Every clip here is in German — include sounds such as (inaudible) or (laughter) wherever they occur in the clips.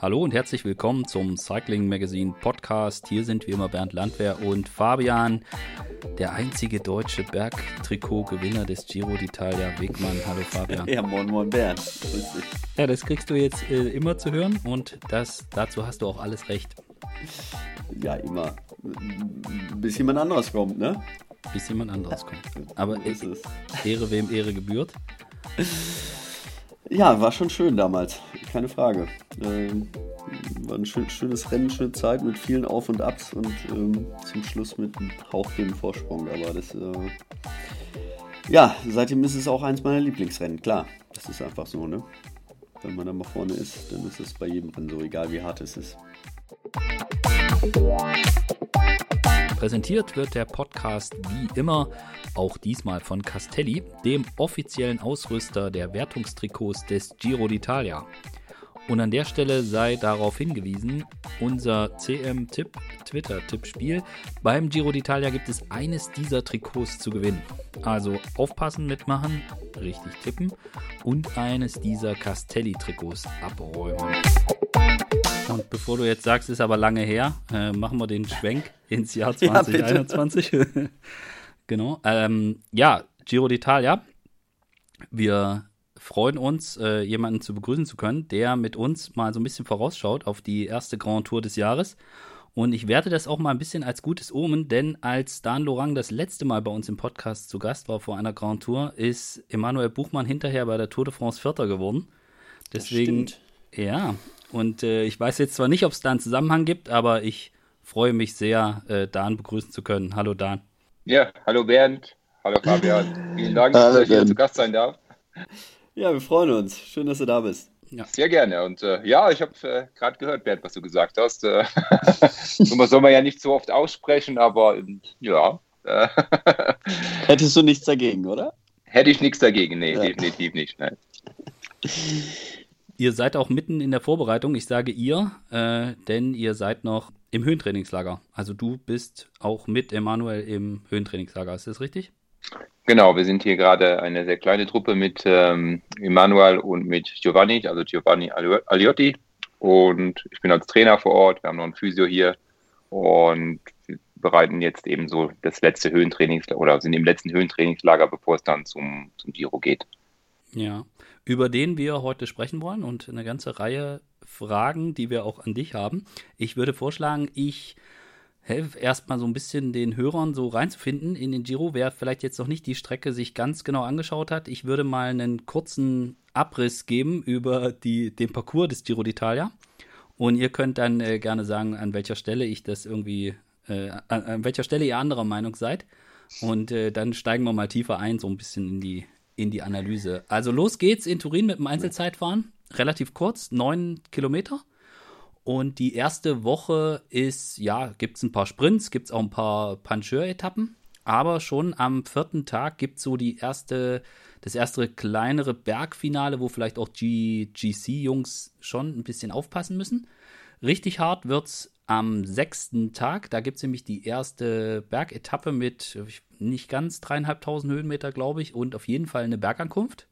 Hallo und herzlich willkommen zum Cycling Magazine Podcast. Hier sind wie immer Bernd Landwehr und Fabian, der einzige deutsche Bergtrikot-Gewinner des Giro d'Italia, Wegmann. Hallo Fabian. Ja, moin moin Bernd. Grüß dich. Ja, das kriegst du jetzt äh, immer zu hören und das, dazu hast du auch alles recht. Ja, immer. Bis jemand anderes kommt, ne? Bis jemand anderes kommt. Aber ist es. Ehre wem Ehre gebührt. Ja, war schon schön damals. Keine Frage. Ähm, war ein schön, schönes Rennen, schöne Zeit mit vielen Auf und Abs und ähm, zum Schluss mit einem hauchdünnen Vorsprung. Aber das, äh, ja, seitdem ist es auch eins meiner Lieblingsrennen. Klar, das ist einfach so, ne? Wenn man da mal vorne ist, dann ist es bei jedem Rennen so, egal wie hart es ist. Präsentiert wird der Podcast wie immer auch diesmal von Castelli, dem offiziellen Ausrüster der Wertungstrikots des Giro d'Italia. Und an der Stelle sei darauf hingewiesen, unser CM-Tipp, Twitter-Tippspiel. Beim Giro d'Italia gibt es eines dieser Trikots zu gewinnen. Also aufpassen, mitmachen, richtig tippen und eines dieser Castelli-Trikots abräumen. Und bevor du jetzt sagst, ist aber lange her, äh, machen wir den Schwenk ins Jahr Ja, 2021. (laughs) genau. Ähm, ja, Giro d'Italia. Wir freuen uns, äh, jemanden zu begrüßen zu können, der mit uns mal so ein bisschen vorausschaut auf die erste Grand Tour des Jahres. Und ich werte das auch mal ein bisschen als gutes Omen, denn als Dan Lorang das letzte Mal bei uns im Podcast zu Gast war vor einer Grand Tour, ist Emanuel Buchmann hinterher bei der Tour de France Vierter geworden. Deswegen, stimmt. ja, und äh, ich weiß jetzt zwar nicht, ob es da einen Zusammenhang gibt, aber ich freue mich sehr, äh, Dan begrüßen zu können. Hallo Dan. Ja, hallo Bernd, hallo Fabian. (laughs) Vielen Dank, Hallo, dass ich hier zu Gast sein darf. Ja, wir freuen uns. Schön, dass du da bist. Sehr gerne. Und äh, ja, ich habe äh, gerade gehört, Bernd, was du gesagt hast. Äh, (laughs) sowas soll man ja nicht so oft aussprechen, aber ja, äh, (laughs) Hättest du nichts dagegen, oder? hätte ich nichts dagegen. Nee, Ja. definitiv nicht. Nein. Ihr seid auch mitten in der Vorbereitung. Ich sage ihr, äh, denn ihr seid noch im Höhentrainingslager. Also du bist auch mit Emanuel im Höhentrainingslager. Ist das richtig? Genau, wir sind hier gerade eine sehr kleine Truppe mit ähm, Emanuel und mit Giovanni, also Giovanni Alio- Aliotti. Und ich bin als Trainer vor Ort. Wir haben noch einen Physio hier und bereiten jetzt eben so das letzte Höhentrainingslager oder sind im letzten Höhentrainingslager, bevor es dann zum, zum Giro geht. Ja. Über den wir heute sprechen wollen und eine ganze Reihe Fragen, die wir auch an dich haben. Ich würde vorschlagen, ich helfe erstmal so ein bisschen den Hörern so reinzufinden in den Giro. Wer vielleicht jetzt noch nicht die Strecke sich ganz genau angeschaut hat, ich würde mal einen kurzen Abriss geben über die, den Parcours des Giro d'Italia. Und ihr könnt dann äh, gerne sagen, an welcher Stelle ich das irgendwie, äh, an, an welcher Stelle ihr anderer Meinung seid. Und äh, dann steigen wir mal tiefer ein, so ein bisschen in die, in die Analyse. Also los geht's in Turin mit dem Einzelzeitfahren. Relativ kurz, neun Kilometer. Und die erste Woche ist, ja, gibt es ein paar Sprints, gibt es auch ein paar Puncheur-Etappen. Aber schon am vierten Tag gibt es so die erste, das erste kleinere Bergfinale, wo vielleicht auch GC-Jungs schon ein bisschen aufpassen müssen. Richtig hart wird's am sechsten Tag. Da gibt es nämlich die erste Bergetappe mit nicht ganz dreieinhalbtausend Höhenmeter, glaube ich, und auf jeden Fall eine Bergankunft.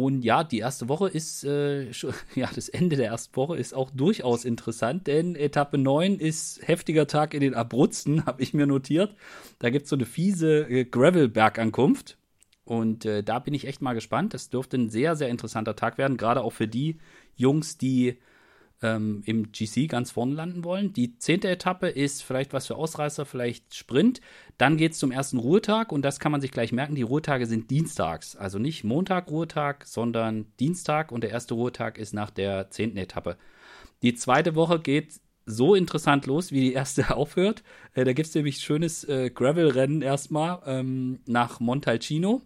Und ja, die erste Woche ist, äh, (laughs) ja, das Ende der ersten Woche ist auch durchaus interessant, denn Etappe 9 ist heftiger Tag in den Abruzzen, (laughs) habe ich mir notiert. Da gibt es so eine fiese äh, Gravel-Bergankunft. Und äh, da bin ich echt mal gespannt. Das dürfte ein sehr, sehr interessanter Tag werden, gerade auch für die Jungs, die ähm, im GC ganz vorne landen wollen. Die zehnte Etappe ist vielleicht was für Ausreißer, vielleicht Sprint. Dann geht es zum ersten Ruhetag und das kann man sich gleich merken. Die Ruhetage sind dienstags. Also nicht Montag Ruhetag, sondern Dienstag und der erste Ruhetag ist nach der zehnten Etappe. Die zweite Woche geht so interessant los, wie die erste (laughs) aufhört. Äh, da gibt es nämlich schönes äh, Gravel-Rennen erstmal ähm, nach Montalcino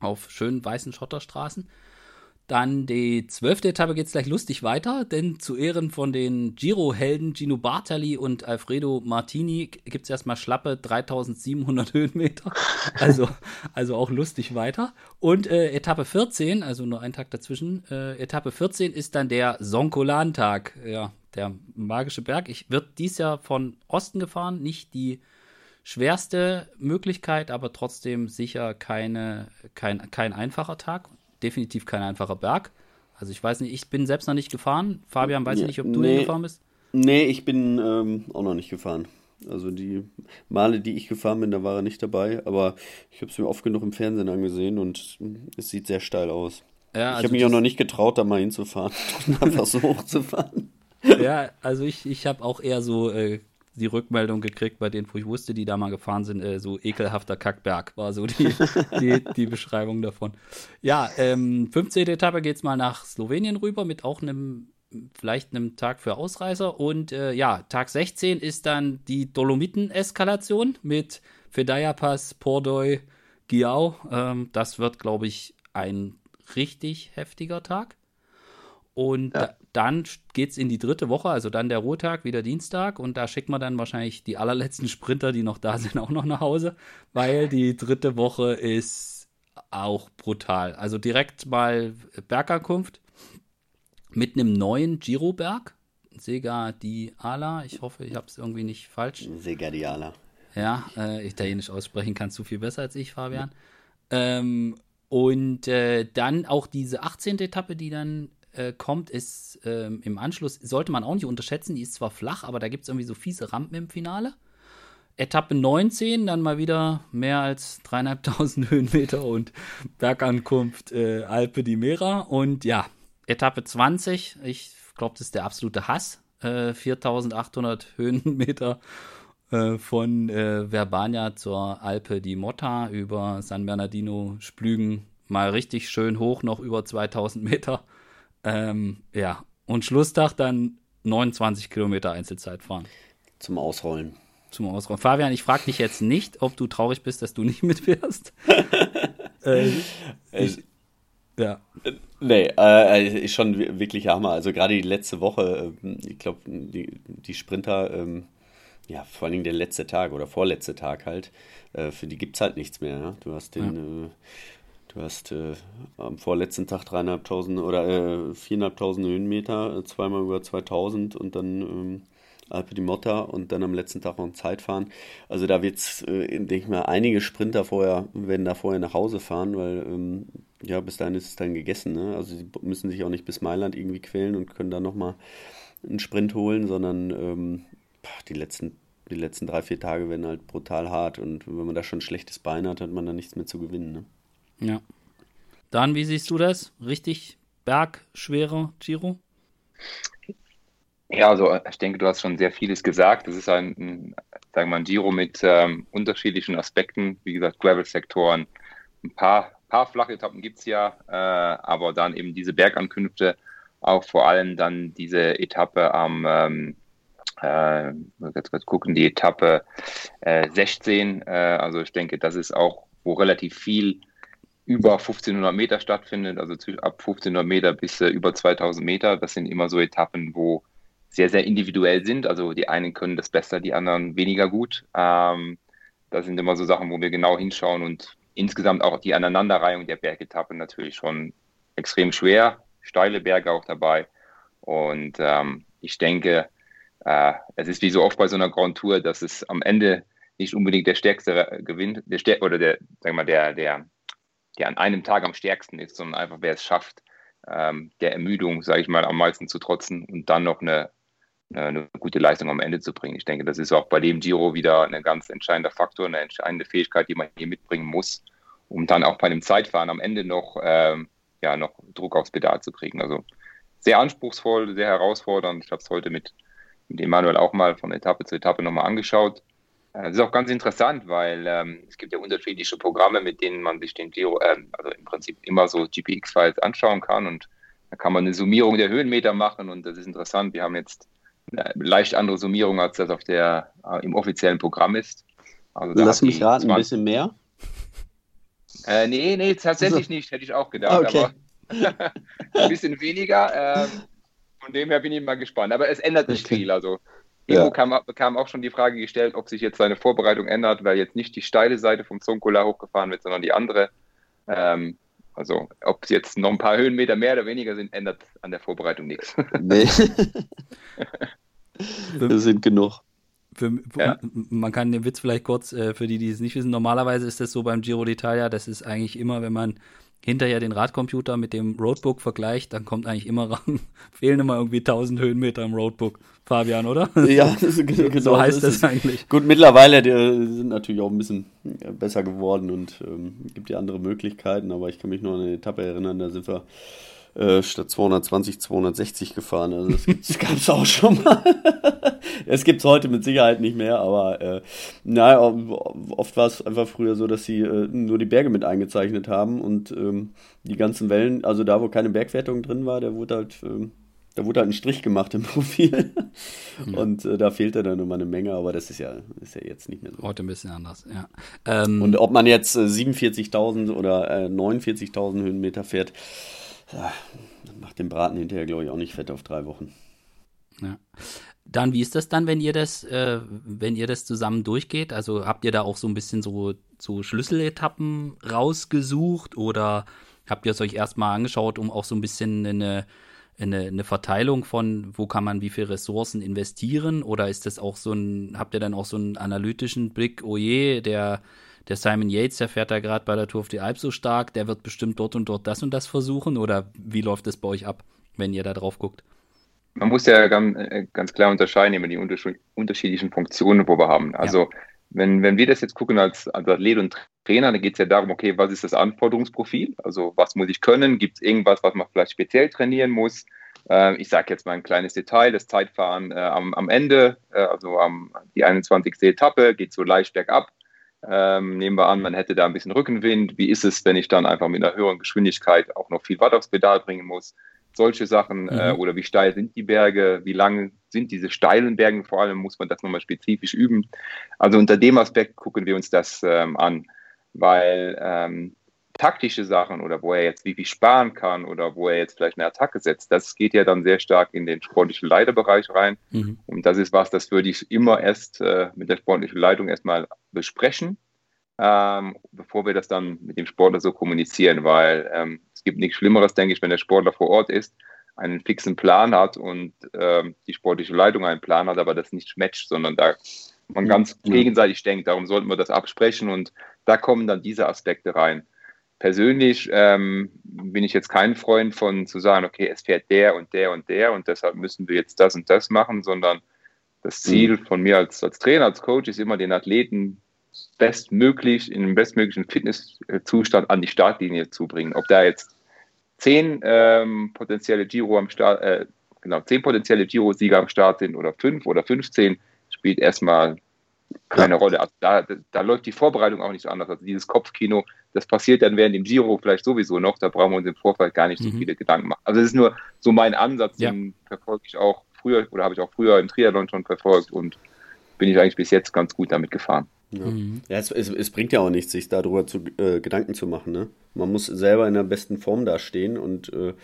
auf schönen weißen Schotterstraßen. Dann die zwölfte Etappe geht es gleich lustig weiter, denn zu Ehren von den Giro-Helden Gino Bartali und Alfredo Martini gibt es erstmal schlappe 3700 (laughs) Höhenmeter. Also, also auch lustig weiter. Und äh, Etappe 14, also nur ein Tag dazwischen, äh, Etappe 14 ist dann der Sonkolan-Tag. Ja, der magische Berg. Ich wird dies Jahr von Osten gefahren, nicht die schwerste Möglichkeit, aber trotzdem sicher keine, kein, kein einfacher Tag. Definitiv kein einfacher Berg. Also ich weiß nicht, ich bin selbst noch nicht gefahren. Fabian, weiß ich nicht, ob du nee, gefahren bist? Nee, ich bin ähm, auch noch nicht gefahren. Also die Male, die ich gefahren bin, da war er nicht dabei, aber ich habe es mir oft genug im Fernsehen angesehen und es sieht sehr steil aus. Ja, ich also habe mich auch noch nicht getraut, da mal hinzufahren (laughs) einfach so hochzufahren. Ja, also ich, ich habe auch eher so äh, die Rückmeldung gekriegt bei denen, wo ich wusste, die da mal gefahren sind, äh, so ekelhafter Kackberg war so die, (laughs) die, die Beschreibung davon. Ja, ähm, 15. Etappe geht es mal nach Slowenien rüber mit auch einem vielleicht einem Tag für Ausreißer. Und äh, ja, Tag 16 ist dann die Dolomiten-Eskalation mit Fedaya Pass, Pordoy, Giau. Ähm, das wird, glaube ich, ein richtig heftiger Tag. Und ja. da, dann geht es in die dritte Woche, also dann der Ruhetag, wieder Dienstag. Und da schickt man dann wahrscheinlich die allerletzten Sprinter, die noch da sind, (laughs) auch noch nach Hause, weil die dritte Woche ist auch brutal. Also direkt mal Bergankunft mit einem neuen Giroberg, Sega di Ala. Ich hoffe, ich habe es irgendwie nicht falsch. Sega di Ala. Ja, äh, italienisch aussprechen kannst du viel besser als ich, Fabian. Ähm, und äh, dann auch diese 18. Etappe, die dann äh, kommt, ist ähm, im Anschluss, sollte man auch nicht unterschätzen, die ist zwar flach, aber da gibt es irgendwie so fiese Rampen im Finale. Etappe 19, dann mal wieder mehr als dreieinhalbtausend (laughs) Höhenmeter und Bergankunft äh, Alpe di Mera. Und ja, Etappe 20, ich glaube, das ist der absolute Hass. Äh, 4800 Höhenmeter äh, von äh, Verbania zur Alpe di Motta über San Bernardino, Splügen, mal richtig schön hoch, noch über 2000 Meter. Ähm, ja, und Schlusstag dann 29 Kilometer Einzelzeit fahren. Zum Ausrollen. Zum Ausrollen. Fabian, ich frage dich jetzt nicht, ob du traurig bist, dass du nicht mitfährst. (laughs) äh, ich, ja. Nee, äh, ist schon wirklich Hammer. Also gerade die letzte Woche, äh, ich glaube, die, die Sprinter, ähm, ja, vor allen Dingen der letzte Tag oder vorletzte Tag halt, äh, für die gibt es halt nichts mehr. Ja? Du hast den, ja. Du hast äh, am vorletzten Tag dreieinhalbtausend oder äh, viereinhalbtausend Höhenmeter, äh, zweimal über 2000 und dann ähm, Alpe di Motta und dann am letzten Tag noch ein Zeitfahren. Also da wird es, äh, denke ich mal, einige Sprinter vorher, werden da vorher nach Hause fahren, weil ähm, ja, bis dahin ist es dann gegessen. Ne? Also sie müssen sich auch nicht bis Mailand irgendwie quälen und können dann nochmal einen Sprint holen, sondern ähm, die, letzten, die letzten drei, vier Tage werden halt brutal hart und wenn man da schon ein schlechtes Bein hat, hat man dann nichts mehr zu gewinnen. Ne? Ja. Dann, wie siehst du das? Richtig bergschwerer Giro? Ja, also ich denke, du hast schon sehr vieles gesagt. Das ist ein, ein sagen wir mal, ein Giro mit ähm, unterschiedlichen Aspekten. Wie gesagt, Gravel-Sektoren, ein paar paar flache Etappen gibt es ja, äh, aber dann eben diese Bergankünfte, auch vor allem dann diese Etappe am, ähm, äh, jetzt, jetzt gucken, die Etappe äh, 16, äh, also ich denke, das ist auch, wo relativ viel über 1500 Meter stattfindet, also ab 1500 Meter bis äh, über 2000 Meter. Das sind immer so Etappen, wo sehr, sehr individuell sind. Also die einen können das besser, die anderen weniger gut. Ähm, das sind immer so Sachen, wo wir genau hinschauen und insgesamt auch die Aneinanderreihung der Bergetappen natürlich schon extrem schwer, steile Berge auch dabei. Und ähm, ich denke, äh, es ist wie so oft bei so einer Grand Tour, dass es am Ende nicht unbedingt der Stärkste gewinnt, der Stär oder der, wir mal, der, der, der an einem Tag am stärksten ist, sondern einfach wer es schafft, ähm, der Ermüdung, sage ich mal, am meisten zu trotzen und dann noch eine eine gute Leistung am Ende zu bringen. Ich denke, das ist auch bei dem Giro wieder ein ganz entscheidender Faktor, eine entscheidende Fähigkeit, die man hier mitbringen muss, um dann auch bei einem Zeitfahren am Ende noch, ähm, ja, noch Druck aufs Pedal zu kriegen. Also sehr anspruchsvoll, sehr herausfordernd. Ich habe es heute mit, mit Emanuel auch mal von Etappe zu Etappe nochmal angeschaut. Äh, das ist auch ganz interessant, weil ähm, es gibt ja unterschiedliche Programme, mit denen man sich den Giro, äh, also im Prinzip immer so GPX-Files anschauen kann und da kann man eine Summierung der Höhenmeter machen und das ist interessant. Wir haben jetzt eine leicht andere Summierung, als das auf der, äh, im offiziellen Programm ist. Also Lass mich raten, 20... ein bisschen mehr? Äh, nee, nee, tatsächlich also. nicht, hätte ich auch gedacht. Okay. Aber (laughs) ein bisschen weniger. Ähm, von dem her bin ich mal gespannt. Aber es ändert nicht viel. Also Ivo ja. kam, kam, auch schon die Frage gestellt, ob sich jetzt seine Vorbereitung ändert, weil jetzt nicht die steile Seite vom Zonkola hochgefahren wird, sondern die andere. Ähm, also ob es jetzt noch ein paar Höhenmeter mehr oder weniger sind, ändert an der Vorbereitung nichts. (laughs) Nee. (laughs) Wir sind genug. Für, ja. Man kann den Witz vielleicht kurz, äh, für die, die es nicht wissen, normalerweise ist das so beim Giro d'Italia, das ist eigentlich immer, wenn man hinterher den Radcomputer mit dem Roadbook vergleicht, dann kommt eigentlich immer ran, (laughs) fehlen immer irgendwie 1000 Höhenmeter im Roadbook. Fabian, oder? (laughs) Ja, (laughs) genau, so heißt das eigentlich. Gut, mittlerweile die sind natürlich auch ein bisschen besser geworden und ähm, gibt ja andere Möglichkeiten, aber ich kann mich noch an eine Etappe erinnern, da sind wir äh, statt 220 260 gefahren. Also das (laughs) gab es auch schon mal. (laughs) es gibt es heute mit Sicherheit nicht mehr, aber äh, naja, oft war es einfach früher so, dass sie äh, nur die Berge mit eingezeichnet haben und ähm, die ganzen Wellen, also da, wo keine Bergwertung drin war, der wurde halt. Ähm, da wurde halt ein Strich gemacht im (laughs) Profil. Ja. Und äh, da fehlte dann immer eine Menge, aber das ist ja, ist ja jetzt nicht mehr so. Heute ein bisschen anders, ja. Ähm, und ob man jetzt äh, 47.000 oder äh, 49.000 Höhenmeter fährt, macht den Braten hinterher, glaube ich, auch nicht fett auf drei Wochen. Ja. Dann, wie ist das dann, wenn ihr das, äh, wenn ihr das zusammen durchgeht? Also habt ihr da auch so ein bisschen so, so Schlüsseletappen rausgesucht oder habt ihr es euch erstmal angeschaut, um auch so ein bisschen eine, eine, eine Verteilung von, wo kann man wie viele Ressourcen investieren? Oder ist das auch so ein, habt ihr dann auch so einen analytischen Blick, oh je, der der Simon Yates, der fährt da gerade bei der Tour of the Alps so stark, der wird bestimmt dort und dort das und das versuchen? Oder wie läuft es bei euch ab, wenn ihr da drauf guckt? Man muss ja ganz, äh, ganz klar unterscheiden über die unterschiedlichen Funktionen, wo wir haben. Also ja. wenn, wenn wir das jetzt gucken als, als Athlet und Trainer, dann geht es ja darum, okay, was ist das Anforderungsprofil? Also was muss ich können? Gibt es irgendwas, was man vielleicht speziell trainieren muss? Äh, ich sage jetzt mal ein kleines Detail, das Zeitfahren äh, am, am Ende, äh, also am, die 21. Etappe, geht so leicht bergab. Ähm, nehmen wir an, man hätte da ein bisschen Rückenwind. Wie ist es, wenn ich dann einfach mit einer höheren Geschwindigkeit auch noch viel Watt aufs Pedal bringen muss? Solche Sachen. Mhm. Äh, oder wie steil sind die Berge? Wie lang sind diese steilen Berge? Vor allem muss man das nochmal spezifisch üben. Also unter dem Aspekt gucken wir uns das ähm, an, weil ähm, taktische Sachen oder wo er jetzt wie viel sparen kann oder wo er jetzt vielleicht eine Attacke setzt, das geht ja dann sehr stark in den sportlichen Leiterbereich rein. Mhm. Und das ist was, das würde ich immer erst äh, mit der sportlichen Leitung erstmal besprechen, ähm, bevor wir das dann mit dem Sportler so kommunizieren, weil ähm, es gibt nichts Schlimmeres, denke ich, wenn der Sportler vor Ort ist, einen fixen Plan hat und ähm, die sportliche Leitung einen Plan hat, aber das nicht matcht, sondern da man ganz mhm. gegenseitig denkt. Darum sollten wir das absprechen und da kommen dann diese Aspekte rein persönlich ähm, bin ich jetzt kein Freund von zu sagen, okay, es fährt der und der und der und deshalb müssen wir jetzt das und das machen, sondern das Ziel mhm. von mir als, als Trainer, als Coach ist immer den Athleten bestmöglich, in dem bestmöglichen Fitnesszustand an die Startlinie zu bringen. Ob da jetzt zehn ähm, potenzielle Giro am Start, äh, genau, zehn potenzielle Giro-Sieger am Start sind oder fünf oder 15, spielt erstmal keine ja. Rolle. Also da, da läuft die Vorbereitung auch nicht so anders. Also dieses Kopfkino, das passiert dann während dem Giro vielleicht sowieso noch. Da brauchen wir uns im Vorfeld gar nicht so mhm. viele Gedanken machen. Also das ist nur so mein Ansatz, ja. den verfolge ich auch früher oder habe ich auch früher im Triathlon schon verfolgt und bin ich eigentlich bis jetzt ganz gut damit gefahren. Ja, mhm. ja es, es, es, bringt ja auch nichts, sich darüber zu, äh, Gedanken zu machen. Ne? Man muss selber in der besten Form dastehen und äh,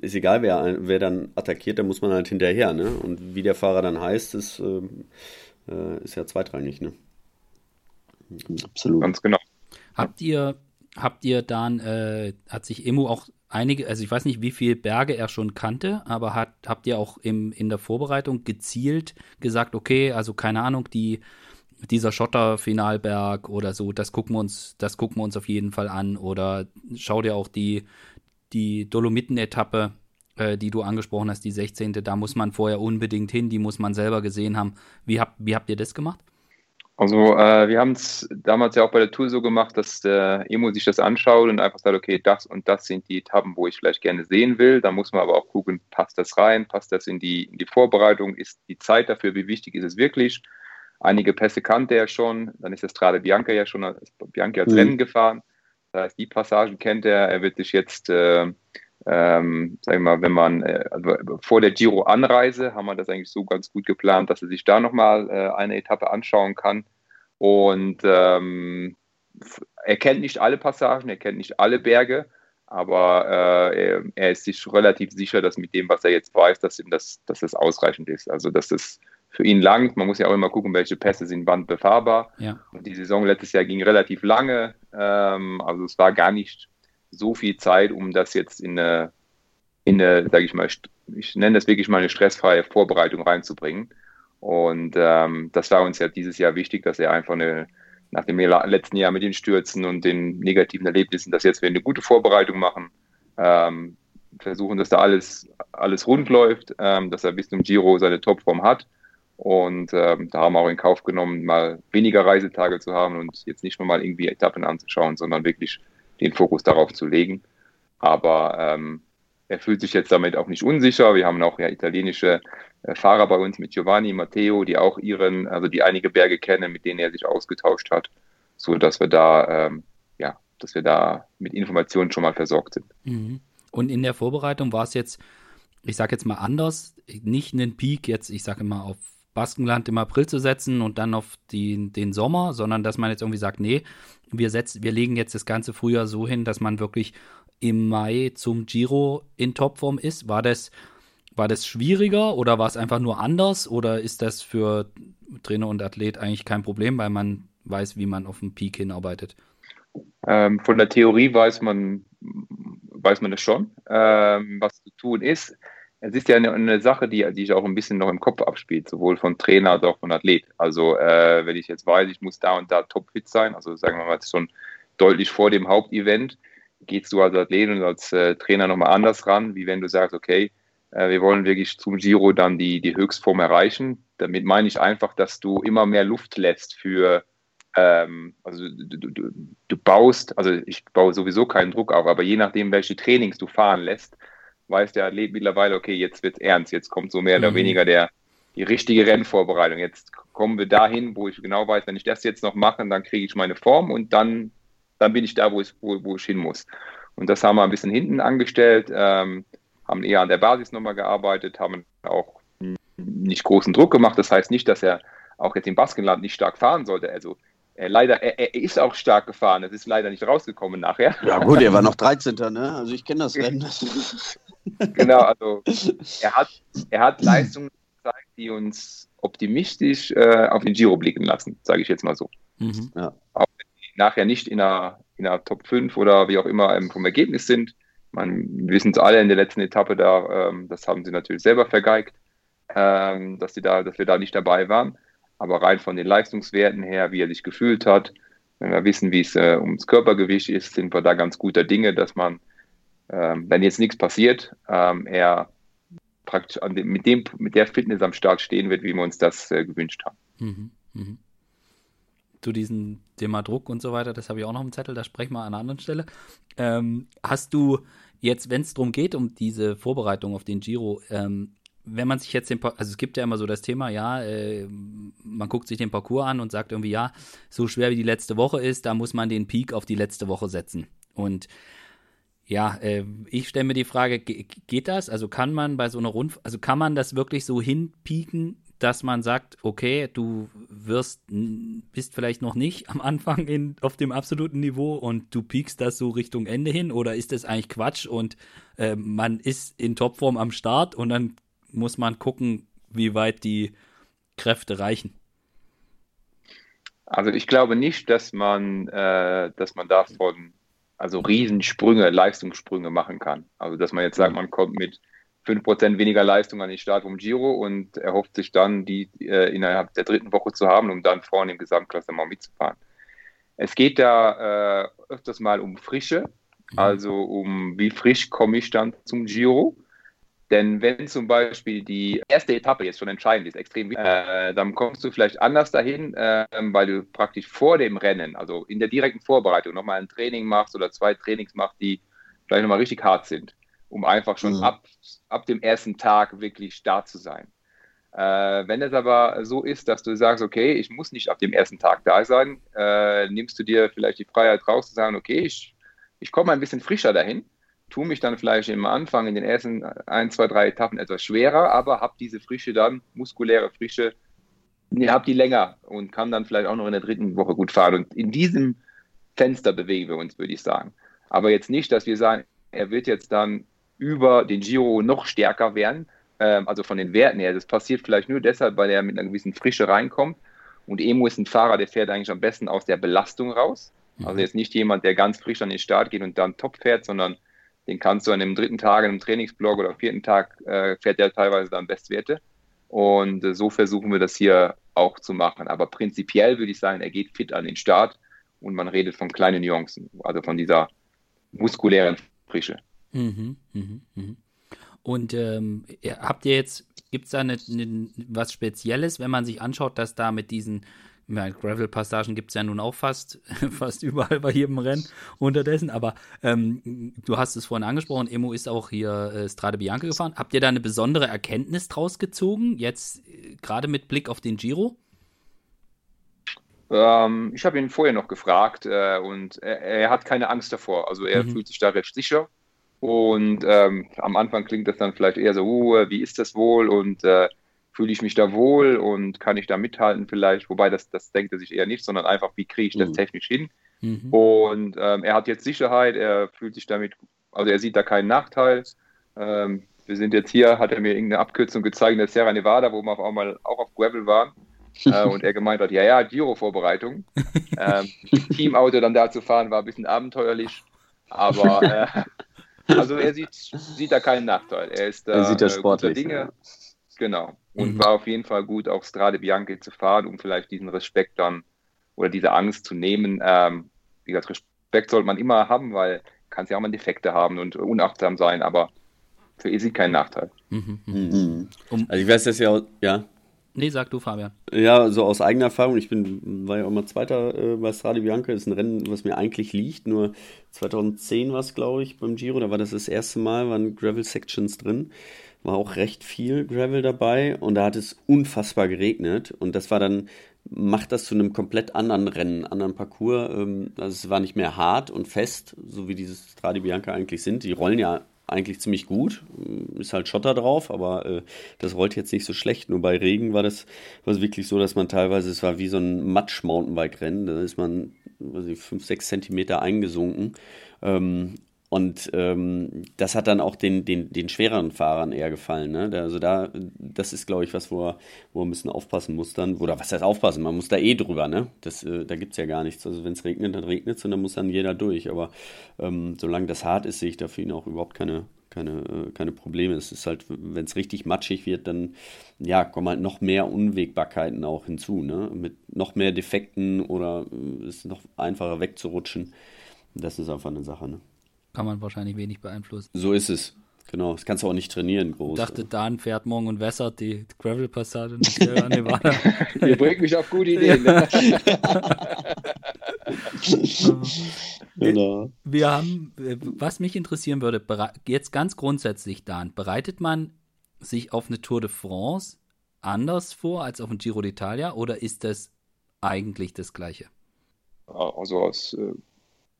ist egal, wer, wer dann attackiert, da muss man halt hinterher. Ne? Und wie der Fahrer dann heißt, ist, äh, äh, ist ja zweitrangig, ne? Absolut. Ganz genau. Habt ihr, habt ihr dann, äh, hat sich Emo auch einige, also ich weiß nicht, wie viele Berge er schon kannte, aber hat, habt ihr auch im, in der Vorbereitung gezielt gesagt, okay, also keine Ahnung, die, dieser Schotterfinalberg oder so, das gucken wir uns, das gucken wir uns auf jeden Fall an. Oder schau dir auch die, die Dolomiten-Etappe äh, die du angesprochen hast, die 16. Da muss man vorher unbedingt hin, die muss man selber gesehen haben. Wie, hab, wie habt ihr das gemacht? Also äh, wir haben es damals ja auch bei der Tour so gemacht, dass der Emo sich das anschaut und einfach sagt, okay, das und das sind die Etappen, wo ich vielleicht gerne sehen will. Da muss man aber auch gucken, passt das rein, passt das in die, in die Vorbereitung, ist die Zeit dafür, wie wichtig ist es wirklich. Einige Pässe kannte er schon, dann ist das Strade Bianca ja schon Bianca als mhm. Rennen gefahren. Das heißt, die Passagen kennt er. Er wird sich jetzt äh, ähm, sag ich mal, wenn man äh, also vor der Giro-Anreise haben wir das eigentlich so ganz gut geplant, dass er sich da nochmal äh, eine Etappe anschauen kann. Und ähm, er kennt nicht alle Passagen, er kennt nicht alle Berge, aber äh, er, er, ist sich relativ sicher, dass mit dem, was er jetzt weiß, dass, ihm das, dass das ausreichend ist. Also dass es für ihn langt. Man muss ja auch immer gucken, welche Pässe sind wann befahrbar. Ja. Und die Saison letztes Jahr ging relativ lange. Ähm, also es war gar nicht so viel Zeit, um das jetzt in eine, in eine sage ich mal, ich nenne das wirklich mal eine stressfreie Vorbereitung reinzubringen. Und ähm, das war uns ja dieses Jahr wichtig, dass er einfach eine, nach dem letzten Jahr mit den Stürzen und den negativen Erlebnissen, dass jetzt wir eine gute Vorbereitung machen, ähm, versuchen, dass da alles, alles rund läuft, ähm, dass er bis zum Giro seine Topform hat. Und ähm, da haben wir auch in Kauf genommen, mal weniger Reisetage zu haben und jetzt nicht nur mal irgendwie Etappen anzuschauen, sondern wirklich den Fokus darauf zu legen. Aber ähm, er fühlt sich jetzt damit auch nicht unsicher. Wir haben auch ja italienische äh, Fahrer bei uns mit Giovanni, Matteo, die auch ihren, also die einige Berge kennen, mit denen er sich ausgetauscht hat, so dass wir da, ähm, ja, dass wir da mit Informationen schon mal versorgt sind. Mhm. Und in der Vorbereitung war es jetzt, ich sage jetzt mal anders, nicht einen Peak jetzt, ich sage immer auf Baskenland im April zu setzen und dann auf die, den Sommer, sondern dass man jetzt irgendwie sagt, nee, wir, setzen, wir legen jetzt das ganze Frühjahr so hin, dass man wirklich im Mai zum Giro in Topform ist. War das, war das schwieriger oder war es einfach nur anders oder ist das für Trainer und Athlet eigentlich kein Problem, weil man weiß, wie man auf den Peak hinarbeitet? Ähm, von der Theorie weiß man, weiß man das schon, ähm, was zu tun ist. Es ist ja eine, eine Sache, die, sich auch ein bisschen noch im Kopf abspielt, sowohl von Trainer als auch von Athlet. Also äh, wenn ich jetzt weiß, ich muss da und da topfit sein, also sagen wir mal schon deutlich vor dem Hauptevent, gehst du als Athlet und als äh, Trainer nochmal anders ran, wie wenn du sagst, okay, äh, wir wollen wirklich zum Giro dann die, die Höchstform erreichen. Damit meine ich einfach, dass du immer mehr Luft lässt für ähm, also du, du, du, baust, also ich baue sowieso keinen Druck auf, aber je nachdem, welche Trainings du fahren lässt, weiß der Athlet mittlerweile, okay, jetzt wird ernst, jetzt kommt so mehr mhm. oder weniger der, die richtige Rennvorbereitung. Jetzt kommen wir dahin, wo ich genau weiß, wenn ich das jetzt noch mache, dann kriege ich meine Form und dann, dann bin ich da, wo ich, wo, wo ich hin muss. Und das haben wir ein bisschen hinten angestellt, ähm, haben eher an der Basis nochmal gearbeitet, haben auch nicht großen Druck gemacht. Das heißt nicht, dass er auch jetzt im Baskenland nicht stark fahren sollte. Also er leider, er, er, ist auch stark gefahren. Es ist leider nicht rausgekommen nachher. Ja gut, er war (laughs) noch 13. Ne? Also ich kenne das Rennen. (laughs) genau, also er hat, er hat Leistungen gezeigt, die uns optimistisch äh, auf den Giro blicken lassen, sage ich jetzt mal so. Mhm. Ja. Auch wenn die nachher nicht in einer, in einer Top 5 oder wie auch immer ähm, vom Ergebnis sind. Man, wir wissen es alle in der letzten Etappe da, ähm, das haben sie natürlich selber vergeigt, ähm, dass, sie da, dass wir da nicht dabei waren. Aber rein von den Leistungswerten her, wie er sich gefühlt hat, wenn wir wissen, wie es äh, ums Körpergewicht ist, sind wir da ganz guter Dinge, dass man, ähm, wenn jetzt nichts passiert, ähm, er praktisch dem, mit, dem, mit der Fitness am Start stehen wird, wie wir uns das äh, gewünscht haben. Mhm, mh. Zu diesem Thema Druck und so weiter, das habe ich auch noch im Zettel, da sprechen wir an einer anderen Stelle. Ähm, hast du jetzt, wenn es darum geht, um diese Vorbereitung auf den Giro, ähm, wenn man sich jetzt den, also es gibt ja immer so das Thema, ja, äh, man guckt sich den Parcours an und sagt irgendwie, ja, so schwer wie die letzte Woche ist, da muss man den Peak auf die letzte Woche setzen. Und ja, äh, ich stelle mir die Frage, geht das? Also kann man bei so einer Rund, also kann man das wirklich so hinpieken, dass man sagt, okay, du wirst, bist vielleicht noch nicht am Anfang in, auf dem absoluten Niveau und du piekst das so Richtung Ende hin oder ist das eigentlich Quatsch und äh, man ist in Topform am Start und dann muss man gucken, wie weit die Kräfte reichen. Also ich glaube nicht, dass man, äh, dass man davon also Riesensprünge, Leistungssprünge machen kann. Also dass man jetzt sagt, man kommt mit 5% weniger Leistung an den Start vom Giro und erhofft sich dann, die äh, innerhalb der dritten Woche zu haben, um dann vorne im Gesamtklassement mitzufahren. Es geht da äh, öfters mal um Frische, mhm. also um wie frisch komme ich dann zum Giro. Denn wenn zum Beispiel die erste Etappe jetzt schon entscheidend ist, extrem wichtig, äh, dann kommst du vielleicht anders dahin, äh, weil du praktisch vor dem Rennen, also in der direkten Vorbereitung, nochmal ein Training machst oder zwei Trainings machst, die vielleicht nochmal richtig hart sind, um einfach schon mhm. ab, ab dem ersten Tag wirklich stark zu sein. Äh, wenn es aber so ist, dass du sagst, okay, ich muss nicht ab dem ersten Tag da sein, äh, nimmst du dir vielleicht die Freiheit raus zu sagen, okay, ich, ich komme ein bisschen frischer dahin tue mich dann vielleicht im Anfang in den ersten ein, zwei, drei Etappen etwas schwerer, aber habe diese Frische dann, muskuläre Frische, habe die länger und kann dann vielleicht auch noch in der dritten Woche gut fahren. Und in diesem Fenster bewegen wir uns, würde ich sagen. Aber jetzt nicht, dass wir sagen, er wird jetzt dann über den Giro noch stärker werden, ähm, also von den Werten her. Das passiert vielleicht nur deshalb, weil er mit einer gewissen Frische reinkommt. Und Emo ist ein Fahrer, der fährt eigentlich am besten aus der Belastung raus. Also mhm. jetzt nicht jemand, der ganz frisch an den Start geht und dann top fährt, sondern den kannst du an dem dritten Tag, in einem Trainingsblock oder vierten Tag, äh, fährt der teilweise dann Bestwerte. Und äh, so versuchen wir das hier auch zu machen. Aber prinzipiell würde ich sagen, er geht fit an den Start und man redet von kleinen Nuancen, also von dieser muskulären Frische. Mhm, mh, mh. Und ähm, habt ihr jetzt, gibt es da eine, eine, was Spezielles, wenn man sich anschaut, dass da mit diesen ja, Gravel-Passagen gibt es ja nun auch fast, (laughs) fast überall bei jedem Rennen unterdessen, aber ähm, du hast es vorhin angesprochen, Emo ist auch hier äh, Strade Bianca gefahren. Habt ihr da eine besondere Erkenntnis draus gezogen, jetzt äh, gerade mit Blick auf den Giro? Ähm, ich habe ihn vorher noch gefragt äh, und er, er, hat keine Angst davor. Also er mhm. fühlt sich da recht sicher. Und ähm, am Anfang klingt das dann vielleicht eher so, uh, wie ist das wohl und äh, fühle ich mich da wohl und kann ich da mithalten vielleicht? Wobei das, das denkt er sich eher nicht, sondern einfach, wie kriege ich das mhm. technisch hin? Mhm. Und ähm, er hat jetzt Sicherheit, er fühlt sich damit, also er sieht da keinen Nachteil. Ähm, wir sind jetzt hier, hat er mir irgendeine Abkürzung gezeigt in der Sierra Nevada, wo wir auf einmal auch auf Gravel waren. äh, (laughs) und er gemeint hat, ja, ja, Giro-Vorbereitung. ähm, (laughs) Teamauto dann da zu fahren, war ein bisschen abenteuerlich. Aber (laughs) äh, also er sieht, sieht da keinen Nachteil. Er ist da er sieht da äh, sportlich, Dinge. Ja. Genau. Und mhm. war auf jeden Fall gut, auch Strade Bianchi zu fahren, um vielleicht diesen Respekt dann oder diese Angst zu nehmen. Ähm, wie gesagt, Respekt sollte man immer haben, weil kann es ja auch mal Defekte haben und unachtsam sein, aber für ihn sieht kein Nachteil. Mhm. Mhm. Also ich weiß das ja, ja. Nee, sag du, Fabian. Ja, so aus eigener Erfahrung. Ich bin, war ja auch mal Zweiter äh, bei Strade Bianca. Das ist ein Rennen, was mir eigentlich liegt. Nur 2010 war es, glaube ich, beim Giro. Da war das das erste Mal, waren Gravel-Sections drin. War auch recht viel Gravel dabei. Und da hat es unfassbar geregnet. Und das war dann, macht das zu einem komplett anderen Rennen, anderen Parcours. Ähm, also es war nicht mehr hart und fest, so wie dieses Strade Bianca eigentlich sind. Die rollen ja eigentlich ziemlich gut. Ist halt Schotter drauf, aber äh, das rollt jetzt nicht so schlecht. Nur bei Regen war das war wirklich so, dass man teilweise, es war wie so ein Matsch-Mountainbike-Rennen. Da ist man, weiß ich, 5, 6 Zentimeter eingesunken. Ähm, und ähm, das hat dann auch den, den, den schwereren Fahrern eher gefallen. Ne? Also da, das ist, glaube ich, was, wo er, wo er ein bisschen aufpassen muss dann. Oder was heißt aufpassen? Man muss da eh drüber, ne? Das, äh, da gibt es ja gar nichts. Also wenn es regnet, dann regnet es und dann muss dann jeder durch. Aber ähm, solange das hart ist, sehe ich da für ihn auch überhaupt keine, keine, äh, keine Probleme. Es ist halt, wenn es richtig matschig wird, dann ja, kommen halt noch mehr Unwägbarkeiten auch hinzu, ne? Mit noch mehr Defekten oder äh, ist noch einfacher wegzurutschen. Das ist einfach eine Sache, ne? Kann man wahrscheinlich wenig beeinflussen. So ist es. Genau, das kannst du auch nicht trainieren, groß. Ich dachte, Dan fährt morgen und wässert die Gravel-Passage in Sierra Nevada. (laughs) Ihr bringt mich auf gute Ideen. Ne? (laughs) genau. Wir haben, was mich interessieren würde, jetzt ganz grundsätzlich, Dan, bereitet man sich auf eine Tour de France anders vor als auf ein Giro d'Italia oder ist das eigentlich das Gleiche? Also aus äh,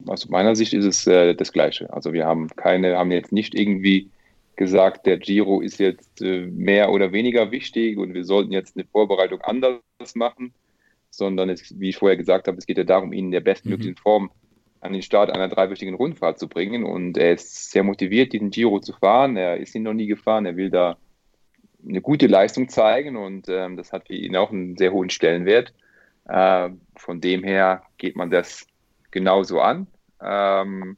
aus meiner Sicht ist es äh, das Gleiche. Also wir haben keine, haben jetzt nicht irgendwie gesagt, der Giro ist jetzt äh, mehr oder weniger wichtig und wir sollten jetzt eine Vorbereitung anders machen, sondern es, wie ich vorher gesagt habe, es geht ja darum, ihn in der bestmöglichen mhm. Form an den Start einer dreiwöchigen Rundfahrt zu bringen. Und er ist sehr motiviert, diesen Giro zu fahren. Er ist ihn noch nie gefahren. Er will da eine gute Leistung zeigen und ähm, das hat für ihn auch einen sehr hohen Stellenwert. Äh, von dem her geht man das genauso an. Ähm,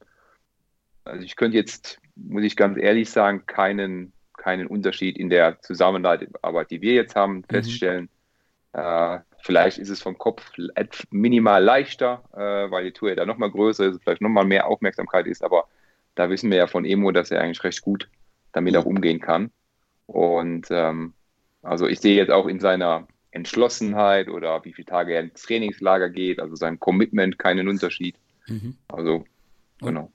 also ich könnte jetzt, muss ich ganz ehrlich sagen, keinen, keinen Unterschied in der Zusammenarbeit, die wir jetzt haben, mhm. feststellen. Äh, vielleicht ist es vom Kopf minimal leichter, äh, weil die Tour ja da nochmal größer ist, vielleicht nochmal mehr Aufmerksamkeit ist, aber da wissen wir ja von Emo, dass er eigentlich recht gut damit auch umgehen kann. Und ähm, also ich sehe jetzt auch in seiner Entschlossenheit oder wie viele Tage er ins Trainingslager geht, also sein Commitment keinen Unterschied. Mhm. Also, genau.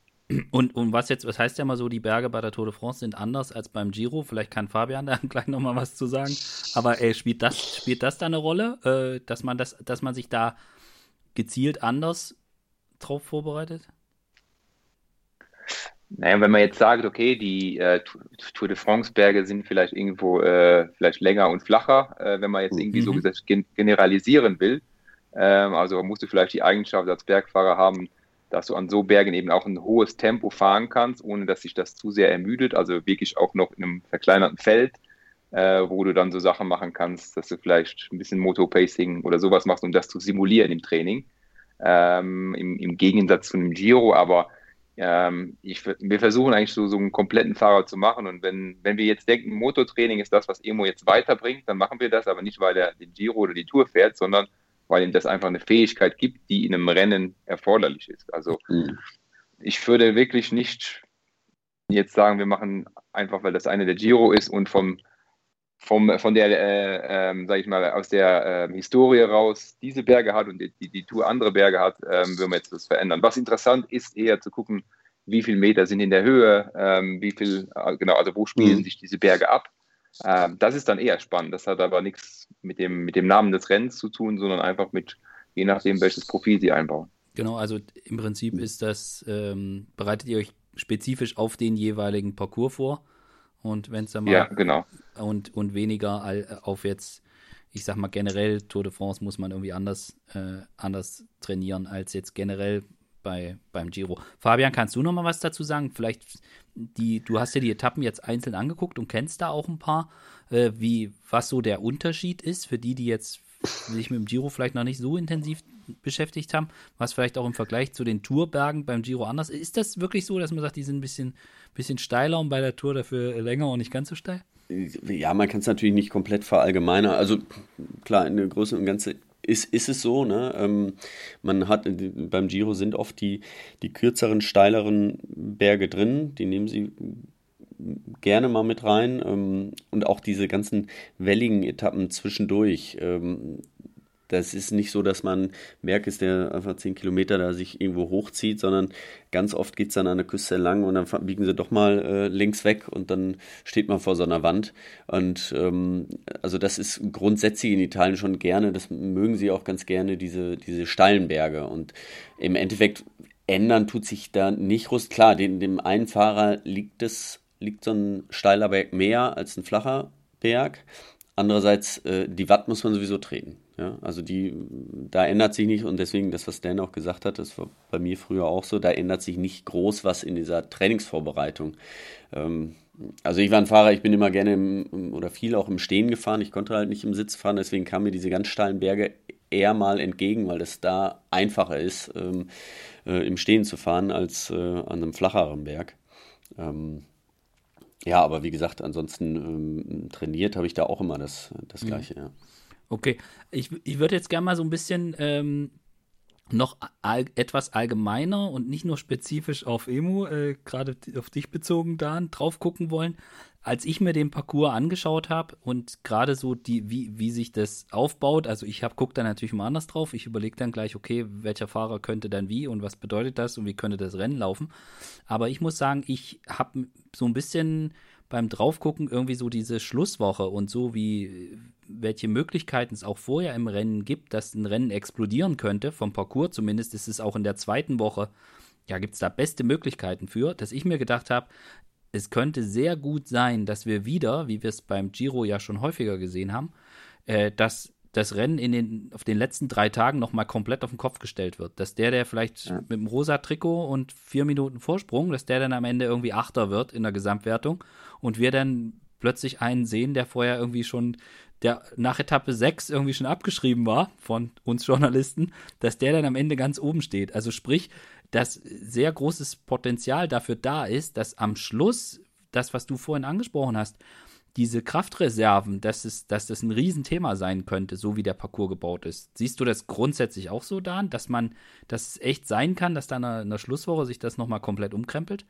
Und, und was jetzt, was heißt ja mal so, die Berge bei der Tour de France sind anders als beim Giro. Vielleicht kann Fabian da (laughs) gleich nochmal was zu sagen. Aber äh, spielt, das, spielt das da eine Rolle, äh, dass, man das, dass man sich da gezielt anders drauf vorbereitet? Naja, wenn man jetzt sagt, okay, die äh, Tour de France Berge sind vielleicht irgendwo äh, vielleicht länger und flacher, äh, wenn man jetzt irgendwie mhm. so gesagt gen generalisieren will, ähm, also musst du vielleicht die Eigenschaft als Bergfahrer haben, dass du an so Bergen eben auch ein hohes Tempo fahren kannst, ohne dass sich das zu sehr ermüdet. Also wirklich auch noch in einem verkleinerten Feld, äh, wo du dann so Sachen machen kannst, dass du vielleicht ein bisschen Motorpacing oder sowas machst, um das zu simulieren im Training. Ähm, im, im, Gegensatz zu einem Giro, aber ähm, ich, wir versuchen eigentlich so, so einen kompletten Fahrer zu machen. Und wenn, wenn wir jetzt denken, Motortraining ist das, was Emo jetzt weiterbringt, dann machen wir das, aber nicht, weil er den Giro oder die Tour fährt, sondern weil ihm das einfach eine Fähigkeit gibt, die in einem Rennen erforderlich ist. Also mhm. ich würde wirklich nicht jetzt sagen, wir machen einfach, weil das eine der Giro ist und vom, vom, von der, äh, äh, sag ich mal, aus der äh, Historie raus diese Berge hat und die, die, die Tour andere Berge hat, ähm, würden wir jetzt das verändern. Was interessant ist, eher zu gucken, wie viele Meter sind in der Höhe, ähm, wie viel, äh, genau, also wo spielen mhm. sich diese Berge ab. Ähm, das ist dann eher spannend. Das hat aber nichts mit dem, mit dem Namen des Rennens zu tun, sondern einfach mit, je nachdem, welches Profil sie einbauen. Genau, also im Prinzip ist das, ähm, bereitet ihr euch spezifisch auf den jeweiligen Parcours vor. Und wenn es dann mal ja, genau. und, und weniger auf jetzt, ich sag mal generell Tour de France muss man irgendwie anders, äh, anders trainieren als jetzt generell bei, beim Giro. Fabian, kannst du noch mal was dazu sagen? Vielleicht die, du hast ja die Etappen jetzt einzeln angeguckt und kennst da auch ein paar, äh, wie was so der Unterschied ist für die, die jetzt sich mit dem Giro vielleicht noch nicht so intensiv beschäftigt haben, was vielleicht auch im Vergleich zu den Tourbergen beim Giro anders ist. Ist das wirklich so, dass man sagt, die sind ein bisschen, bisschen steiler und bei der Tour dafür länger und nicht ganz so steil? Ja, man kann es natürlich nicht komplett verallgemeinern. Also klar, in der Größe und Ganze ist, ist es so. Ne? Ähm, man hat beim Giro sind oft die, die kürzeren, steileren Berge drin. Die nehmen sie gerne mal mit rein. Ähm, und auch diese ganzen welligen Etappen zwischendurch. Ähm, das ist nicht so, dass man Berg ist, der einfach 10 Kilometer da sich irgendwo hochzieht, sondern ganz oft geht es dann an der Küste lang und dann biegen sie doch mal äh, links weg und dann steht man vor so einer Wand. Und ähm, also das ist grundsätzlich in Italien schon gerne, das mögen sie auch ganz gerne, diese, diese steilen Berge. Und im Endeffekt ändern tut sich da nicht groß. Klar, dem, dem einen Fahrer liegt es liegt so ein steiler Berg mehr als ein flacher Berg. Andererseits, äh, die Watt muss man sowieso treten. Ja? Also die, da ändert sich nicht und deswegen, das, was Dan auch gesagt hat, das war bei mir früher auch so, da ändert sich nicht groß was in dieser Trainingsvorbereitung. Ähm, also ich war ein Fahrer, ich bin immer gerne im, oder viel auch im Stehen gefahren. Ich konnte halt nicht im Sitz fahren, deswegen kamen mir diese ganz steilen Berge eher mal entgegen, weil es da einfacher ist, ähm, äh, im Stehen zu fahren als äh, an einem flacheren Berg. Ähm, ja, aber wie gesagt, ansonsten ähm, trainiert habe ich da auch immer das, das mhm. Gleiche, ja. Okay, ich, ich würde jetzt gerne mal so ein bisschen ähm, noch all, etwas allgemeiner und nicht nur spezifisch auf Emu, äh, gerade auf dich bezogen, Dan, drauf gucken wollen als ich mir den Parcours angeschaut habe und gerade so die, wie, wie sich das aufbaut, also ich gucke da natürlich mal anders drauf. Ich überlege dann gleich, okay, welcher Fahrer könnte dann wie und was bedeutet das und wie könnte das Rennen laufen. Aber ich muss sagen, ich habe so ein bisschen beim Draufgucken irgendwie so diese Schlusswoche und so wie welche Möglichkeiten es auch vorher im Rennen gibt, dass ein Rennen explodieren könnte, vom Parcours zumindest ist es auch in der zweiten Woche ja, gibt es da beste Möglichkeiten für, dass ich mir gedacht habe, es könnte sehr gut sein, dass wir wieder, wie wir es beim Giro ja schon häufiger gesehen haben, äh, dass das Rennen in den, auf den letzten drei Tagen nochmal komplett auf den Kopf gestellt wird. Dass der, der vielleicht ja. mit dem rosa Trikot und vier Minuten Vorsprung, dass der dann am Ende irgendwie Achter wird in der Gesamtwertung und wir dann plötzlich einen sehen, der vorher irgendwie schon, der nach Etappe 6 irgendwie schon abgeschrieben war von uns Journalisten, dass der dann am Ende ganz oben steht. Also sprich, dass sehr großes Potenzial dafür da ist, dass am Schluss das, was du vorhin angesprochen hast, diese Kraftreserven, dass, es, dass das ein Riesenthema sein könnte, so wie der Parcours gebaut ist. Siehst du das grundsätzlich auch so, Dan, dass man, dass es echt sein kann, dass da in der, Schlusswoche sich das nochmal komplett umkrempelt?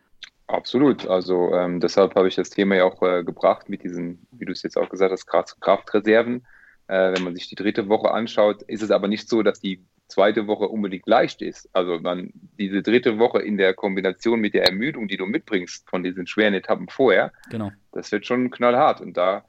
Absolut. Also ähm, deshalb habe ich das Thema ja auch äh, gebracht mit diesen, wie du es jetzt auch gesagt hast, Kraftreserven. Äh, wenn man sich die dritte Woche anschaut, ist es aber nicht so, dass die zweite Woche unbedingt leicht ist. Also dann diese dritte Woche in der Kombination mit der Ermüdung, die du mitbringst von diesen schweren Etappen vorher, genau. das wird schon knallhart. Und da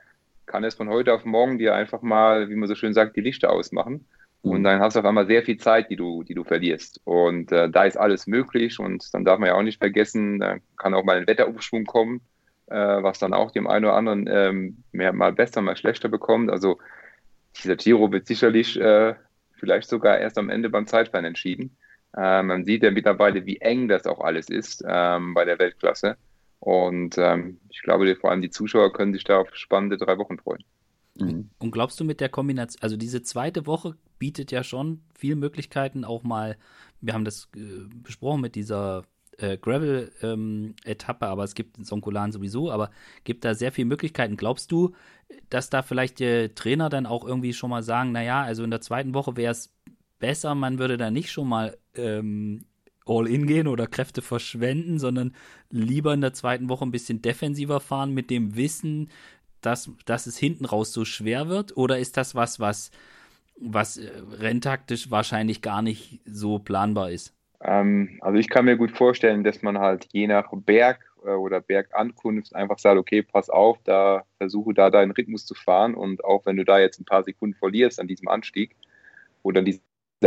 kann es von heute auf morgen dir einfach mal, wie man so schön sagt, die Lichter ausmachen. Mhm. Und dann hast du auf einmal sehr viel Zeit, die du, die du verlierst. Und äh, da ist alles möglich. Und dann darf man ja auch nicht vergessen, da kann auch mal ein Wetterumschwung kommen, äh, was dann auch dem einen oder anderen ähm, mehr, mal besser, mal schlechter bekommt. Also dieser Giro wird sicherlich äh, vielleicht sogar erst am Ende beim Zeitfahren entschieden. Äh, man sieht ja mittlerweile, wie eng das auch alles ist ähm, bei der Weltklasse. Und ähm, ich glaube, vor allem die Zuschauer können sich da auf spannende drei Wochen freuen. Mhm. Und glaubst du mit der Kombination, also diese zweite Woche bietet ja schon viele Möglichkeiten, auch mal, wir haben das äh, besprochen mit dieser äh, Gravel-Etappe, ähm, aber es gibt in Sonkolan sowieso, aber gibt da sehr viele Möglichkeiten. Glaubst du, dass da vielleicht die Trainer dann auch irgendwie schon mal sagen, naja, also in der zweiten Woche wäre es besser, man würde da nicht schon mal ähm, all-in gehen oder Kräfte verschwenden, sondern lieber in der zweiten Woche ein bisschen defensiver fahren mit dem Wissen, dass, dass es hinten raus so schwer wird? Oder ist das was, was, was äh, renntaktisch wahrscheinlich gar nicht so planbar ist? Ähm, also ich kann mir gut vorstellen, dass man halt je nach Berg äh, oder Bergankunft einfach sagt, okay, pass auf, da versuche da deinen Rhythmus zu fahren und auch wenn du da jetzt ein paar Sekunden verlierst an diesem Anstieg oder diese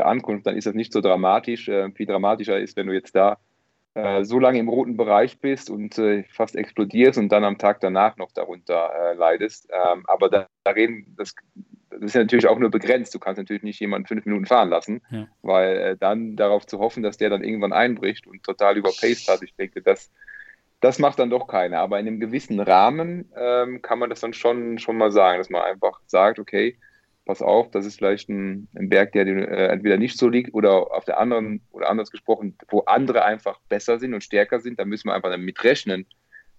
Ankunft, dann ist das nicht so dramatisch. Äh, viel dramatischer ist, wenn du jetzt da äh, so lange im roten Bereich bist und äh, fast explodierst und dann am Tag danach noch darunter äh, leidest. Ähm, aber da, da, reden, das, das ist ja natürlich auch nur begrenzt. Du kannst natürlich nicht jemanden fünf Minuten fahren lassen, ja. weil äh, dann darauf zu hoffen, dass der dann irgendwann einbricht und total überpaced hat, ich denke, das, das macht dann doch keiner. Aber in einem gewissen Rahmen ähm, kann man das dann schon, schon mal sagen, dass man einfach sagt, okay, pass auf, das ist vielleicht ein, ein Berg, der äh, entweder nicht so liegt oder auf der anderen, oder anders gesprochen, wo andere einfach besser sind und stärker sind, da müssen wir einfach damit rechnen,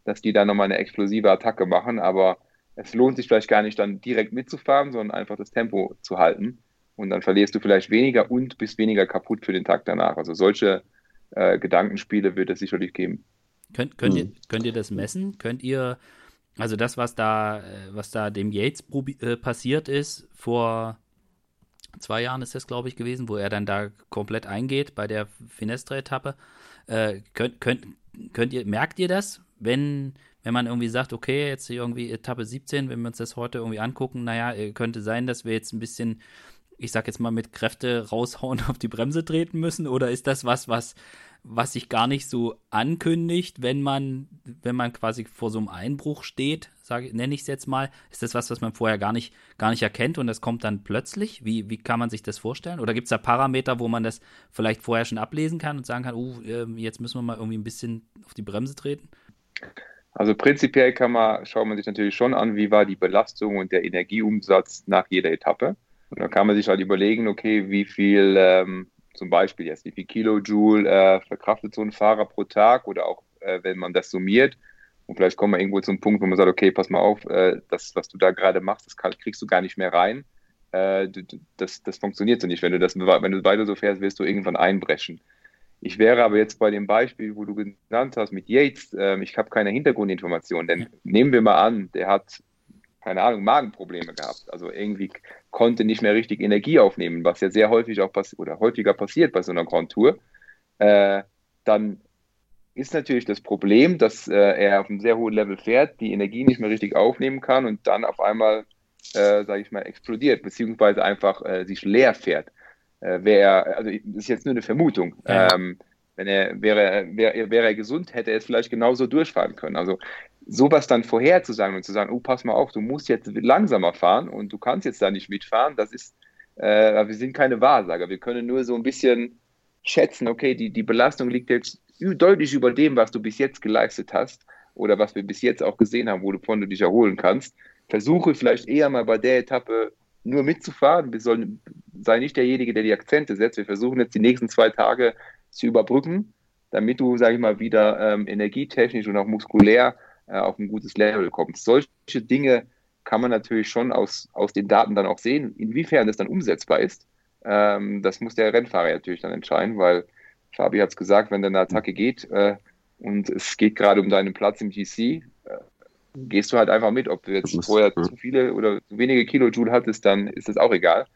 dass die da nochmal eine explosive Attacke machen, aber es lohnt sich vielleicht gar nicht dann direkt mitzufahren, sondern einfach das Tempo zu halten und dann verlierst du vielleicht weniger und bist weniger kaputt für den Tag danach. Also solche äh, Gedankenspiele wird es sicherlich geben. Könnt, könnt, hm. ihr, könnt ihr das messen? Könnt ihr also das, was da, äh, was da dem Yates äh, passiert ist, vor zwei Jahren ist das, glaube ich, gewesen, wo er dann da komplett eingeht bei der Finestre-Etappe. Äh, könnt, könnt, könnt ihr, merkt ihr das, wenn, wenn man irgendwie sagt, okay, jetzt irgendwie Etappe 17, wenn wir uns das heute irgendwie angucken, naja, äh, könnte sein, dass wir jetzt ein bisschen, ich sag jetzt mal, mit Kräfte raushauen (laughs) auf die Bremse treten müssen? Oder ist das was, was was sich gar nicht so ankündigt, wenn man, wenn man quasi vor so einem Einbruch steht, sage, nenne ich es jetzt mal, ist das was, was man vorher gar nicht, gar nicht erkennt und das kommt dann plötzlich? Wie, wie kann man sich das vorstellen? Oder gibt es da Parameter, wo man das vielleicht vorher schon ablesen kann und sagen kann, oh, jetzt müssen wir mal irgendwie ein bisschen auf die Bremse treten? Also prinzipiell kann man, schaut man sich natürlich schon an, wie war die Belastung und der Energieumsatz nach jeder Etappe. Und dann kann man sich halt überlegen, okay, wie viel ähm, zum Beispiel jetzt, wie viel Kilojoule äh, verkraftet so ein Fahrer pro Tag oder auch äh, wenn man das summiert. Und vielleicht kommen wir irgendwo zum Punkt, wo man sagt, okay, pass mal auf, äh, das, was du da gerade machst, das kann, kriegst du gar nicht mehr rein. Äh, das, das funktioniert so nicht. Wenn du, das, wenn du weiter so fährst, wirst du irgendwann einbrechen. Ich wäre aber jetzt bei dem Beispiel, wo du genannt hast mit Yates, ähm, ich habe keine Hintergrundinformationen, denn nehmen wir mal an, der hat keine Ahnung, Magenprobleme gehabt. Also irgendwie konnte nicht mehr richtig Energie aufnehmen, was ja sehr häufig auch passiert oder häufiger passiert bei so einer Grand Tour. Äh, dann ist natürlich das Problem, dass äh, er auf einem sehr hohen Level fährt, die Energie nicht mehr richtig aufnehmen kann und dann auf einmal, äh, sage ich mal, explodiert, beziehungsweise einfach äh, sich leer fährt. Äh, wäre also das ist jetzt nur eine Vermutung. Ja. Ähm, wenn er wäre, wäre, wäre er gesund, hätte er es vielleicht genauso durchfahren können. Also sowas dann vorherzusagen und zu sagen, oh, pass mal auf, du musst jetzt langsamer fahren und du kannst jetzt da nicht mitfahren, das ist, äh, wir sind keine Wahrsager. Wir können nur so ein bisschen schätzen, okay, die, die Belastung liegt jetzt deutlich über dem, was du bis jetzt geleistet hast oder was wir bis jetzt auch gesehen haben, wovon du dich erholen kannst. Versuche vielleicht eher mal bei der Etappe nur mitzufahren. Wir sollen, sei nicht derjenige, der die Akzente setzt. Wir versuchen jetzt die nächsten zwei Tage zu überbrücken, damit du, sage ich mal, wieder ähm, energietechnisch und auch muskulär auf ein gutes Level kommst. Solche Dinge kann man natürlich schon aus, aus den Daten dann auch sehen. Inwiefern das dann umsetzbar ist, ähm, das muss der Rennfahrer natürlich dann entscheiden, weil Fabi hat es gesagt, wenn deine Attacke geht äh, und es geht gerade um deinen Platz im GC, äh, gehst du halt einfach mit. Ob du jetzt vorher zu viele oder zu wenige Kilojoule hattest, dann ist das auch egal.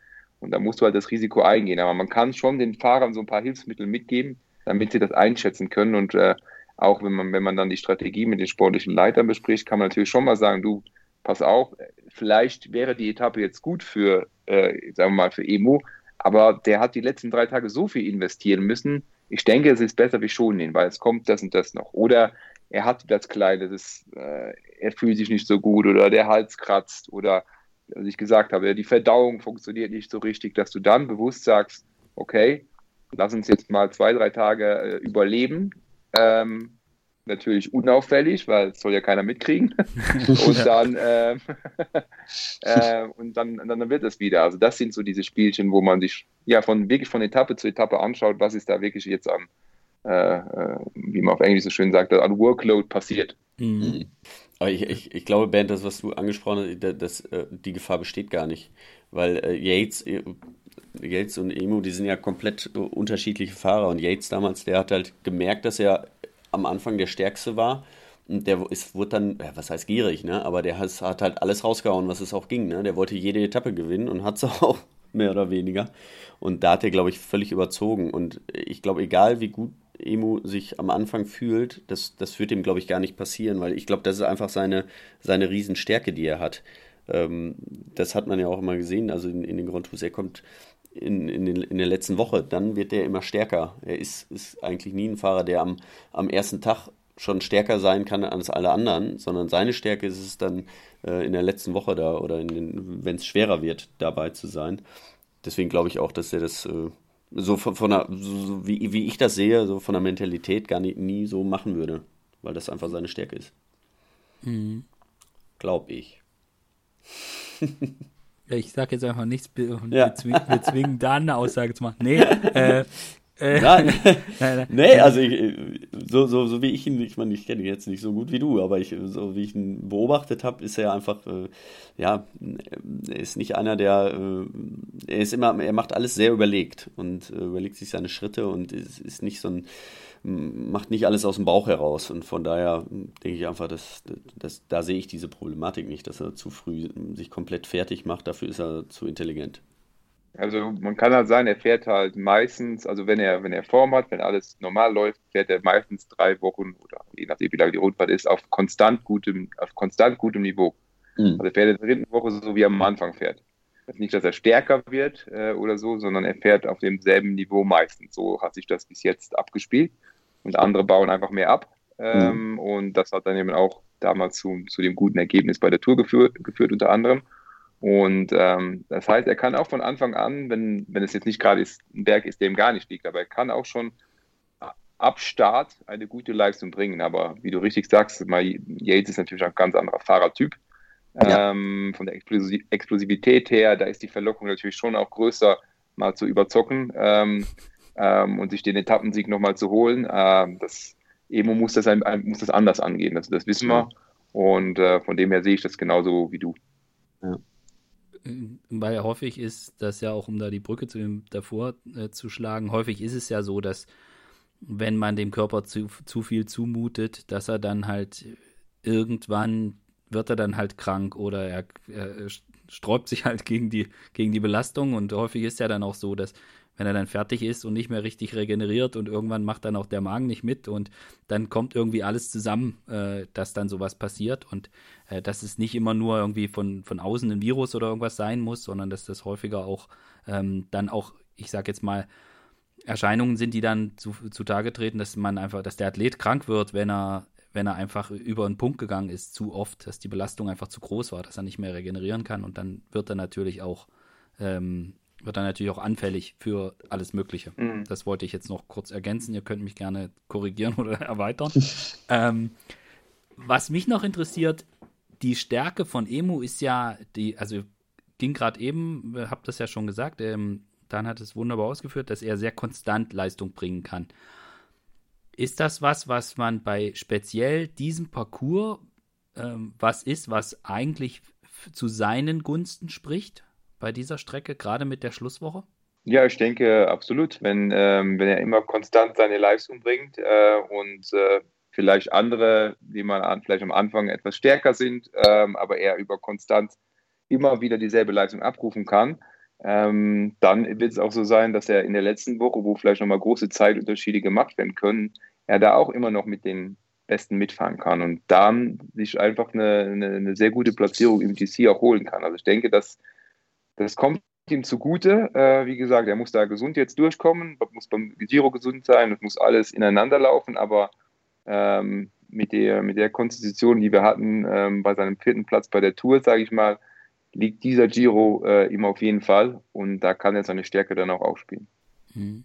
Und da musst du halt das Risiko eingehen. Aber man kann schon den Fahrern so ein paar Hilfsmittel mitgeben, damit sie das einschätzen können und äh, auch wenn man, wenn man dann die Strategie mit den sportlichen Leitern bespricht, kann man natürlich schon mal sagen, du, pass auf, vielleicht wäre die Etappe jetzt gut für, äh, sagen wir mal, für Emo, aber der hat die letzten drei Tage so viel investieren müssen. Ich denke, es ist besser, wir schonen ihn, weil es kommt das und das noch. Oder er hat das Kleine, das, äh, er fühlt sich nicht so gut oder der Hals kratzt oder, was ich gesagt habe, die Verdauung funktioniert nicht so richtig, dass du dann bewusst sagst, okay, lass uns jetzt mal zwei, drei Tage äh, überleben ähm, natürlich unauffällig, weil es soll ja keiner mitkriegen. (laughs) und dann, ähm, (laughs) äh, und dann, dann wird es wieder. Also das sind so diese Spielchen, wo man sich ja von wirklich von Etappe zu Etappe anschaut, was ist da wirklich jetzt am, äh, äh, wie man auf Englisch so schön sagt, an Workload passiert. Mhm. Aber ich, ich, ich glaube, Ben, das, was du angesprochen hast, das, das, äh, die Gefahr besteht gar nicht. Weil äh, Yates, äh, Yates und Emu, die sind ja komplett unterschiedliche Fahrer. Und Yates damals, der hat halt gemerkt, dass er am Anfang der Stärkste war. Und der ist, wurde dann, ja, was heißt gierig, ne? Aber der hat, hat halt alles rausgehauen, was es auch ging, ne? Der wollte jede Etappe gewinnen und hat es (laughs) auch mehr oder weniger. Und da hat er, glaube ich, völlig überzogen. Und ich glaube, egal wie gut Emu sich am Anfang fühlt, das, das wird ihm, glaube ich, gar nicht passieren, weil ich glaube, das ist einfach seine, seine Riesenstärke, die er hat. Ähm, das hat man ja auch immer gesehen, also in, in den Grand Tours, er kommt in, in, den, in der letzten Woche, dann wird er immer stärker. Er ist, ist eigentlich nie ein Fahrer, der am, am ersten Tag schon stärker sein kann als alle anderen, sondern seine Stärke ist es dann äh, in der letzten Woche da oder wenn es schwerer wird, dabei zu sein. Deswegen glaube ich auch, dass er das äh, so von, von der, so wie, wie ich das sehe, so von der Mentalität gar nie, nie so machen würde, weil das einfach seine Stärke ist. Mhm. Glaube ich. (laughs) ich sage jetzt einfach nichts, wir, ja. wir zwingen da eine Aussage zu machen. Nee, (laughs) äh, äh, (laughs) nein. nee, also ich, so, so, so wie ich ihn, ich meine, ich kenne ihn jetzt nicht so gut wie du, aber ich, so wie ich ihn beobachtet habe, ist er einfach, äh, ja, er ist nicht einer, der, äh, er ist immer, er macht alles sehr überlegt und äh, überlegt sich seine Schritte und ist, ist nicht so ein, macht nicht alles aus dem Bauch heraus und von daher denke ich einfach, dass, dass da sehe ich diese Problematik nicht, dass er zu früh sich komplett fertig macht, dafür ist er zu intelligent. Also man kann halt sagen, er fährt halt meistens, also wenn er, wenn er Form hat, wenn alles normal läuft, fährt er meistens drei Wochen oder je nachdem wie lange die Rundfahrt ist, auf konstant gutem, auf konstant gutem Niveau. Mhm. Also er fährt in der dritten Woche so wie er am Anfang fährt. Ist nicht, dass er stärker wird äh, oder so, sondern er fährt auf demselben Niveau meistens. So hat sich das bis jetzt abgespielt. Und andere bauen einfach mehr ab. Ähm, mhm. Und das hat dann eben auch damals zu, zu dem guten Ergebnis bei der Tour geführt, geführt unter anderem. Und ähm, das heißt, er kann auch von Anfang an, wenn, wenn es jetzt nicht gerade ist, ein Berg ist, der ihm gar nicht liegt, aber er kann auch schon ab Start eine gute Leistung bringen. Aber wie du richtig sagst, Yates ist natürlich ein ganz anderer Fahrertyp. Ja. Ähm, von der Explosivität her, da ist die Verlockung natürlich schon auch größer, mal zu überzocken ähm, ähm, und sich den Etappensieg nochmal zu holen. Ähm, das, Emo muss das, ein, muss das anders angehen, also das wissen wir. Und äh, von dem her sehe ich das genauso wie du. Ja weil häufig ist das ja auch, um da die Brücke zu dem davor äh, zu schlagen, häufig ist es ja so, dass wenn man dem Körper zu, zu viel zumutet, dass er dann halt irgendwann wird er dann halt krank oder er, er sträubt sich halt gegen die, gegen die Belastung. Und häufig ist ja dann auch so, dass wenn er dann fertig ist und nicht mehr richtig regeneriert und irgendwann macht dann auch der Magen nicht mit und dann kommt irgendwie alles zusammen, äh, dass dann sowas passiert. Und äh, dass es nicht immer nur irgendwie von, von außen ein Virus oder irgendwas sein muss, sondern dass das häufiger auch ähm, dann auch, ich sag jetzt mal, Erscheinungen sind, die dann zu, zutage treten, dass man einfach, dass der Athlet krank wird, wenn er wenn er einfach über einen Punkt gegangen ist, zu oft, dass die Belastung einfach zu groß war, dass er nicht mehr regenerieren kann und dann wird er natürlich auch ähm, wird dann natürlich auch anfällig für alles Mögliche. Mhm. Das wollte ich jetzt noch kurz ergänzen. Ihr könnt mich gerne korrigieren (laughs) oder erweitern. (laughs) ähm, was mich noch interessiert, die Stärke von Emu ist ja, die, also ging gerade eben, habt das ja schon gesagt, ähm, dann hat es wunderbar ausgeführt, dass er sehr konstant Leistung bringen kann. Ist das was, was man bei speziell diesem Parcours ähm, was ist, was eigentlich zu seinen Gunsten spricht? bei dieser Strecke, gerade mit der Schlusswoche? Ja, ich denke absolut. Wenn, ähm, wenn er immer konstant seine Leistung bringt äh, und äh, vielleicht andere, die man an, vielleicht am Anfang etwas stärker sind, ähm, aber er über Konstanz immer wieder dieselbe Leistung abrufen kann, ähm, dann wird es auch so sein, dass er in der letzten Woche, wo vielleicht nochmal große Zeitunterschiede gemacht werden können, er da auch immer noch mit den Besten mitfahren kann und dann sich einfach eine, eine, eine sehr gute Platzierung im GC auch holen kann. Also ich denke, dass das kommt ihm zugute. Äh, wie gesagt, er muss da gesund jetzt durchkommen, muss beim Giro gesund sein, es muss alles ineinander laufen, aber ähm, mit, der, mit der Konstitution, die wir hatten ähm, bei seinem vierten Platz bei der Tour, sage ich mal, liegt dieser Giro äh, ihm auf jeden Fall und da kann er seine Stärke dann auch aufspielen. Mhm.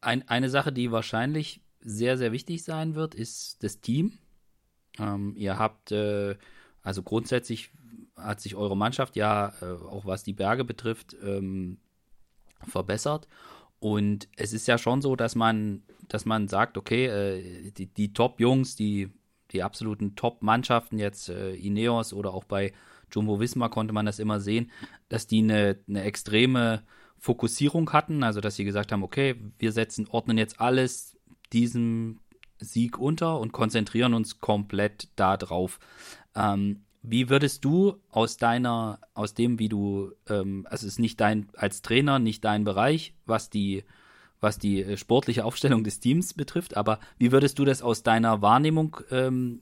Ein, eine Sache, die wahrscheinlich sehr, sehr wichtig sein wird, ist das Team. Ähm, ihr habt äh, also grundsätzlich hat sich eure Mannschaft ja, äh, auch was die Berge betrifft, ähm, verbessert. Und es ist ja schon so, dass man dass man sagt, okay, äh, die, die Top-Jungs, die, die absoluten Top-Mannschaften, jetzt äh, Ineos oder auch bei Jumbo Visma konnte man das immer sehen, dass die eine, eine extreme Fokussierung hatten, also dass sie gesagt haben, okay, wir setzen, ordnen jetzt alles diesem Sieg unter und konzentrieren uns komplett darauf. Ähm, wie würdest du aus deiner, aus dem, wie du, ähm, also es ist nicht dein, als Trainer nicht dein Bereich, was die, was die äh, sportliche Aufstellung des Teams betrifft, aber wie würdest du das aus deiner Wahrnehmung ähm,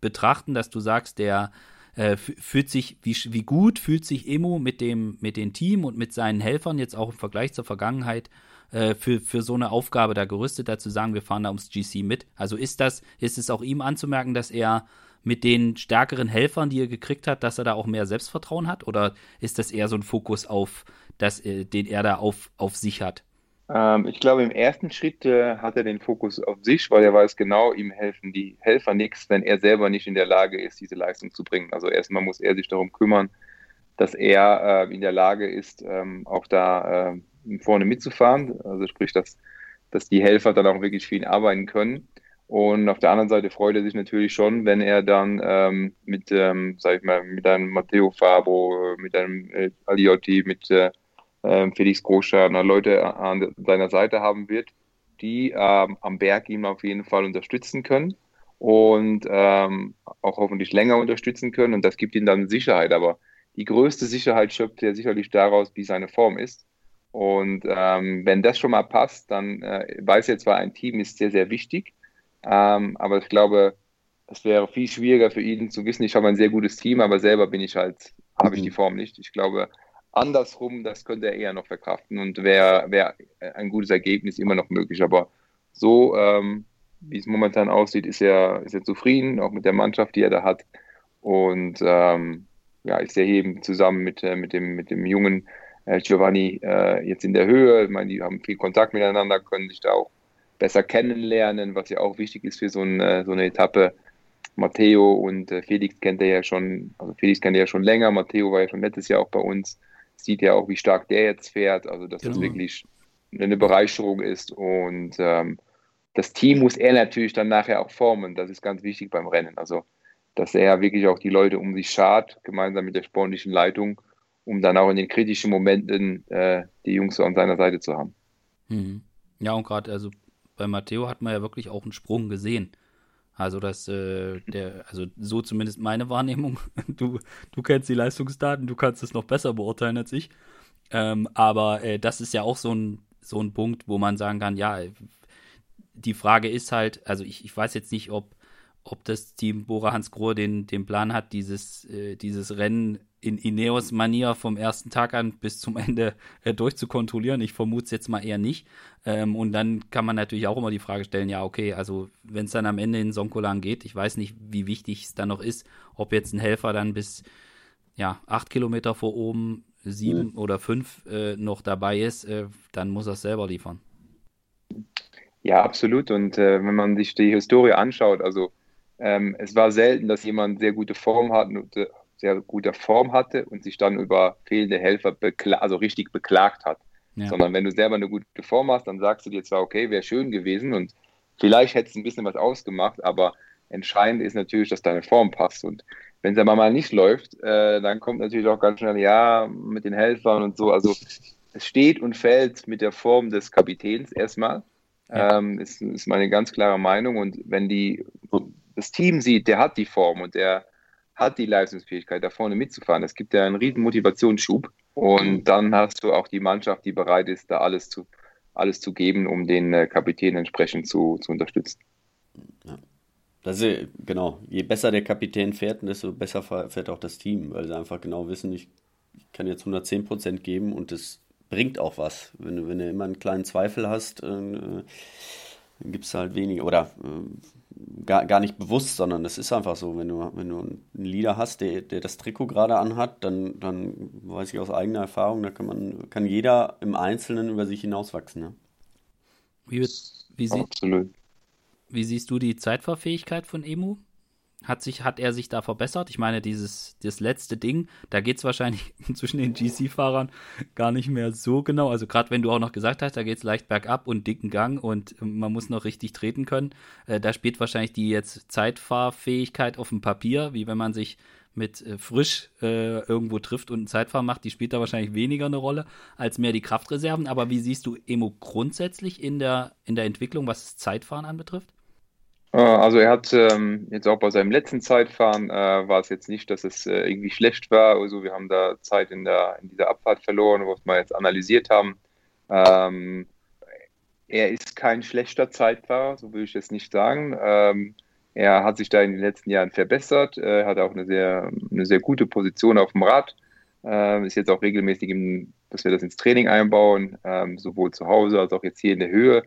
betrachten, dass du sagst, der äh, fühlt sich, wie, wie gut fühlt sich Emo mit dem, mit dem Team und mit seinen Helfern jetzt auch im Vergleich zur Vergangenheit äh, für, für so eine Aufgabe da gerüstet, dazu sagen, wir fahren da ums GC mit. Also ist das, ist es auch ihm anzumerken, dass er mit den stärkeren Helfern, die er gekriegt hat, dass er da auch mehr Selbstvertrauen hat? Oder ist das eher so ein Fokus auf, das, äh, den er da auf, auf sich hat? Ähm, ich glaube, im ersten Schritt äh, hat er den Fokus auf sich, weil er weiß genau, ihm helfen die Helfer nichts, wenn er selber nicht in der Lage ist, diese Leistung zu bringen. Also erstmal muss er sich darum kümmern, dass er äh, in der Lage ist, ähm, auch da äh, vorne mitzufahren. Also sprich, dass, dass die Helfer dann auch wirklich für ihn arbeiten können. Und auf der anderen Seite freut er sich natürlich schon, wenn er dann ähm, mit, ähm, sag ich mal, mit einem Matteo Fabro, mit einem äh, Aliotti, mit äh, Felix Großschartner Leute an seiner Seite haben wird, die ähm, am Berg ihm auf jeden Fall unterstützen können und ähm, auch hoffentlich länger unterstützen können. Und das gibt ihm dann Sicherheit. Aber die größte Sicherheit schöpft er sicherlich daraus, wie seine Form ist. Und ähm, wenn das schon mal passt, dann äh, weiß er zwar, ein Team ist sehr, sehr wichtig, ähm, aber ich glaube, es wäre viel schwieriger für ihn zu wissen, ich habe ein sehr gutes Team, aber selber bin ich halt, habe ich die mhm. Form nicht. Ich glaube, Andersrum, das könnte er eher noch verkraften und wäre wär ein gutes Ergebnis immer noch möglich. Aber so, ähm, wie es momentan aussieht, ist er, ist er zufrieden, auch mit der Mannschaft, die er da hat. Und ähm, ja, ist er eben zusammen mit, äh, mit, dem, mit dem jungen äh, Giovanni äh, jetzt in der Höhe. Ich meine, die haben viel Kontakt miteinander, können sich da auch besser kennenlernen, was ja auch wichtig ist für so, ein, äh, so eine Etappe. Matteo und äh, Felix kennt er ja schon, also Felix kennt er ja schon länger, Matteo war ja schon letztes Jahr auch bei uns sieht ja auch, wie stark der jetzt fährt, also dass genau. das wirklich eine Bereicherung ist und ähm, das Team muss er natürlich dann nachher auch formen, das ist ganz wichtig beim Rennen, also dass er wirklich auch die Leute um sich schart, gemeinsam mit der sportlichen Leitung, um dann auch in den kritischen Momenten äh, die Jungs an seiner Seite zu haben. Mhm. Ja, und gerade also bei Matteo hat man ja wirklich auch einen Sprung gesehen. Also das, äh, der, also so zumindest meine Wahrnehmung. (laughs) Du, du kennst die Leistungsdaten, du kannst es noch besser beurteilen als ich. Ähm, aber äh, das ist ja auch so ein, so ein Punkt, wo man sagen kann, ja, die Frage ist halt, also ich, ich weiß jetzt nicht, ob, ob das Team Bora Hans Grohe den, den Plan hat, dieses, äh, dieses Rennen in Ineos-Manier vom ersten Tag an bis zum Ende äh, durchzukontrollieren. Ich vermute es jetzt mal eher nicht. Ähm, und dann kann man natürlich auch immer die Frage stellen, ja, okay, also wenn es dann am Ende in Sonkolan geht, ich weiß nicht, wie wichtig es dann noch ist, ob jetzt ein Helfer dann bis ja, acht Kilometer vor oben, sieben mhm. oder fünf äh, noch dabei ist, äh, dann muss er es selber liefern. Ja, absolut. Und äh, wenn man sich die Historie anschaut, also ähm, es war selten, dass jemand sehr gute Form hat, äh, sehr guter Form hatte und sich dann über fehlende Helfer also richtig beklagt hat. Ja. Sondern wenn du selber eine gute Form hast, dann sagst du dir zwar, okay, wäre schön gewesen und vielleicht hätte es ein bisschen was ausgemacht, aber entscheidend ist natürlich, dass deine Form passt. Und wenn es aber mal nicht läuft, äh, dann kommt natürlich auch ganz schnell, ja, mit den Helfern und so. Also es steht und fällt mit der Form des Kapitäns erstmal. Ja. Ähm, ist, ist meine ganz klare Meinung. Und wenn die das Team sieht, der hat die Form und der hat die Leistungsfähigkeit, da vorne mitzufahren. Es gibt ja einen riesen Motivationsschub und dann hast du auch die Mannschaft, die bereit ist, da alles zu, alles zu geben, um den äh, Kapitän entsprechend zu, zu unterstützen. Ja. Das ist, genau, je besser der Kapitän fährt, desto besser fährt auch das Team, weil sie einfach genau wissen, ich, ich kann jetzt 110% geben und das bringt auch was. Wenn du, wenn du immer einen kleinen Zweifel hast, äh, dann gibt es halt weniger. Oder äh, gar, gar nicht bewusst, sondern es ist einfach so, wenn du, wenn du einen Leader hast, der, der das Trikot gerade anhat, dann, dann weiß ich aus eigener Erfahrung, da kann man, kann jeder im Einzelnen über sich hinauswachsen. Ne? Wie, wie, sie, wie siehst du die Zeitfahrfähigkeit von Emu? Hat, sich, hat er sich da verbessert? Ich meine, dieses das letzte Ding, da geht es wahrscheinlich (laughs) zwischen den GC-Fahrern gar nicht mehr so genau. Also gerade wenn du auch noch gesagt hast, da geht es leicht bergab und dicken Gang und man muss noch richtig treten können. Äh, da spielt wahrscheinlich die jetzt Zeitfahrfähigkeit auf dem Papier, wie wenn man sich mit äh, frisch äh, irgendwo trifft und ein Zeitfahren macht, die spielt da wahrscheinlich weniger eine Rolle als mehr die Kraftreserven. Aber wie siehst du Emo grundsätzlich in der, in der Entwicklung, was Zeitfahren anbetrifft? Äh, also er hat ähm, jetzt auch bei seinem letzten Zeitfahren äh, war es jetzt nicht, dass es äh, irgendwie schlecht war. Also wir haben da Zeit in, der, in dieser Abfahrt verloren, was wir jetzt analysiert haben. Ähm, er ist kein schlechter Zeitfahrer, so würde ich es nicht sagen. Ähm, er hat sich da in den letzten Jahren verbessert, äh, hat auch eine sehr, eine sehr gute Position auf dem Rad. Äh, ist jetzt auch regelmäßig, im, dass wir das ins Training einbauen, ähm, sowohl zu Hause als auch jetzt hier in der Höhe.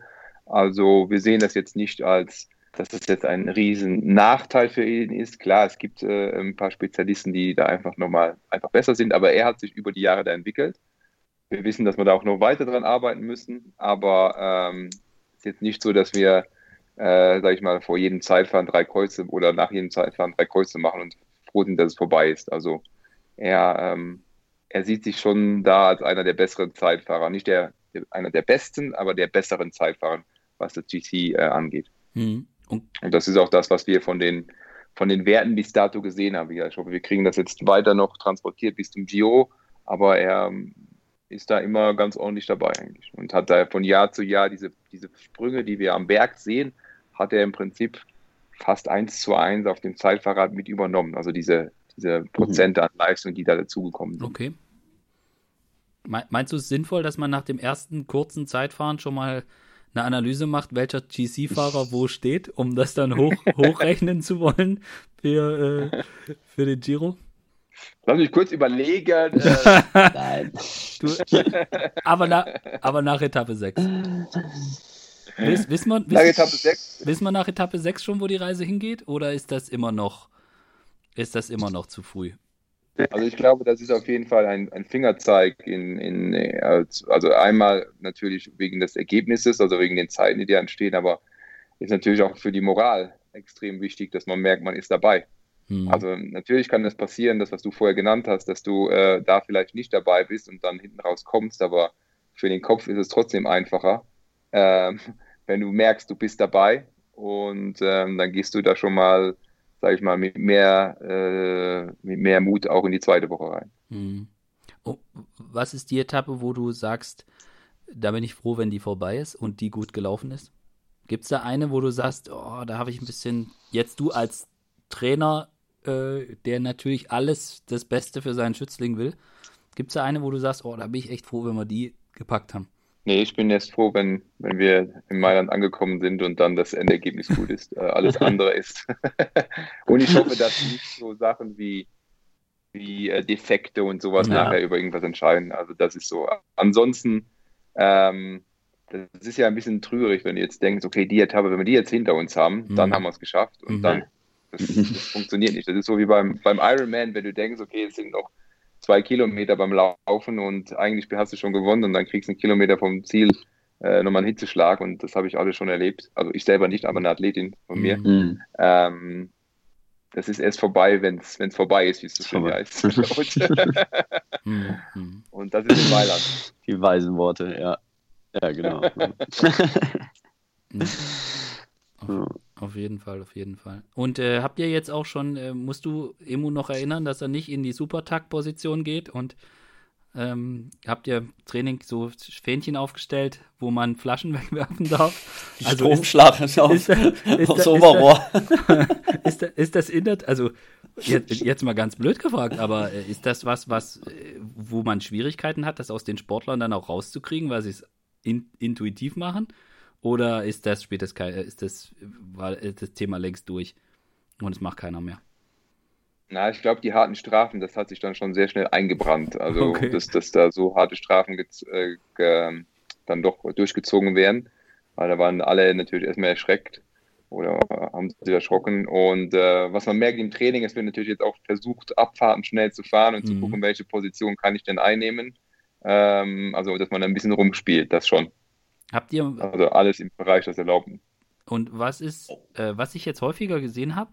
Also wir sehen das jetzt nicht als dass das jetzt ein riesen Nachteil für ihn ist. Klar, es gibt äh, ein paar Spezialisten, die da einfach nochmal einfach besser sind, aber er hat sich über die Jahre da entwickelt. Wir wissen, dass wir da auch noch weiter dran arbeiten müssen, aber ähm, es ist jetzt nicht so, dass wir, äh, sag ich mal, vor jedem Zeitfahren drei Kreuze oder nach jedem Zeitfahren drei Kreuze machen und froh sind, dass es vorbei ist. Also er, ähm, er sieht sich schon da als einer der besseren Zeitfahrer, nicht der einer der besten, aber der besseren Zeitfahrer, was das GC äh, angeht. Mhm. Und, und das ist auch das, was wir von den, von den Werten bis dato gesehen haben. Ich hoffe, wir kriegen das jetzt weiter noch transportiert bis zum Giro, aber er ähm, ist da immer ganz ordentlich dabei eigentlich und hat da von Jahr zu Jahr diese, diese Sprünge, die wir am Berg sehen, hat er im Prinzip fast eins zu eins auf dem Zeitfahrrad mit übernommen. Also diese, diese mhm. Prozente an Leistung, die da dazugekommen sind. Okay. Meinst du es sinnvoll, dass man nach dem ersten kurzen Zeitfahren schon mal eine Analyse macht, welcher GC-Fahrer wo steht, um das dann hoch, (laughs) hochrechnen zu wollen für, äh, für den Giro? Lass mich kurz überlegen. Äh, (laughs) Nein. Du, aber, na, aber nach Etappe 6. Wiss, wissen, wir, wissen, nach Etappe 6. wissen wir nach Etappe 6 schon, wo die Reise hingeht? Oder ist das immer noch, ist das immer noch zu früh? Also ich glaube, das ist auf jeden Fall ein, ein Fingerzeig in, in, also einmal natürlich wegen des Ergebnisses, also wegen den Zeiten, die da entstehen, aber ist natürlich auch für die Moral extrem wichtig, dass man merkt, man ist dabei. Mhm. Also natürlich kann es das passieren, das, was du vorher genannt hast, dass du äh, da vielleicht nicht dabei bist und dann hinten raus kommst, aber für den Kopf ist es trotzdem einfacher, ähm, (laughs) wenn du merkst, du bist dabei und ähm, dann gehst du da schon mal sage ich mal, mit mehr, äh, mit mehr Mut auch in die zweite Woche rein. Hm. Oh, was ist die Etappe, wo du sagst, da bin ich froh, wenn die vorbei ist und die gut gelaufen ist? Gibt es da eine, wo du sagst, oh, da habe ich ein bisschen, jetzt du als Trainer, äh, der natürlich alles das Beste für seinen Schützling will, gibt es da eine, wo du sagst, oh, da bin ich echt froh, wenn wir die gepackt haben? Nee, ich bin erst froh, wenn, wenn wir in Mailand angekommen sind und dann das Endergebnis gut ist. Äh, alles (laughs) andere ist. (laughs) und ich hoffe, dass nicht so Sachen wie, wie äh, Defekte und sowas ja. nachher über irgendwas entscheiden. Also das ist so. Ansonsten, ähm, das ist ja ein bisschen trügerig, wenn du jetzt denkst, okay, die Etappe, wenn wir die jetzt hinter uns haben, mhm. dann haben wir es geschafft. Und mhm. dann, das, (laughs) das, funktioniert nicht. Das ist so wie beim, beim Ironman, wenn du denkst, okay, es sind noch zwei Kilometer beim Laufen und eigentlich hast du schon gewonnen und dann kriegst du einen Kilometer vom Ziel äh, nochmal einen Hitzeschlag und das habe ich alles schon erlebt. Also ich selber nicht, aber eine Athletin von mir. Mhm. Ähm, das ist erst vorbei, wenn es vorbei ist, wie es so schön heißt. (laughs) Mhm. und das ist in Mailand. Die weisen Worte, ja. Ja, genau. (laughs) (laughs) Mhm. Auf jeden Fall, auf jeden Fall. Und äh, habt ihr jetzt auch schon, äh, musst du Emu noch erinnern, dass er nicht in die Supertag-Position geht und ähm, habt ihr Training so Fähnchen aufgestellt, wo man Flaschen (laughs) wegwerfen darf? Also Stromschlag ist, auf, ist, ist, aufs Oberrohr. Ist, (laughs) ist, das in der, also jetzt, jetzt, mal ganz blöd gefragt, aber äh, ist das was, was, äh, wo man Schwierigkeiten hat, das aus den Sportlern dann auch rauszukriegen, weil sie es in, intuitiv machen? Oder ist das spätestens ist das, war das Thema längst durch und es macht keiner mehr? Na, ich glaube, die harten Strafen, das hat sich dann schon sehr schnell eingebrannt. Also, okay. dass, dass da so harte Strafen äh, dann doch durchgezogen werden. Weil da waren alle natürlich erstmal erschreckt oder haben sich erschrocken. Und äh, was man merkt im Training, es wird natürlich jetzt auch versucht, Abfahrten schnell zu fahren und mhm. zu gucken, welche Position kann ich denn einnehmen. Ähm, also, dass man ein bisschen rumspielt, das schon. Habt ihr. Also alles im Bereich des Erlaubten. Und was ist, äh, was ich jetzt häufiger gesehen habe,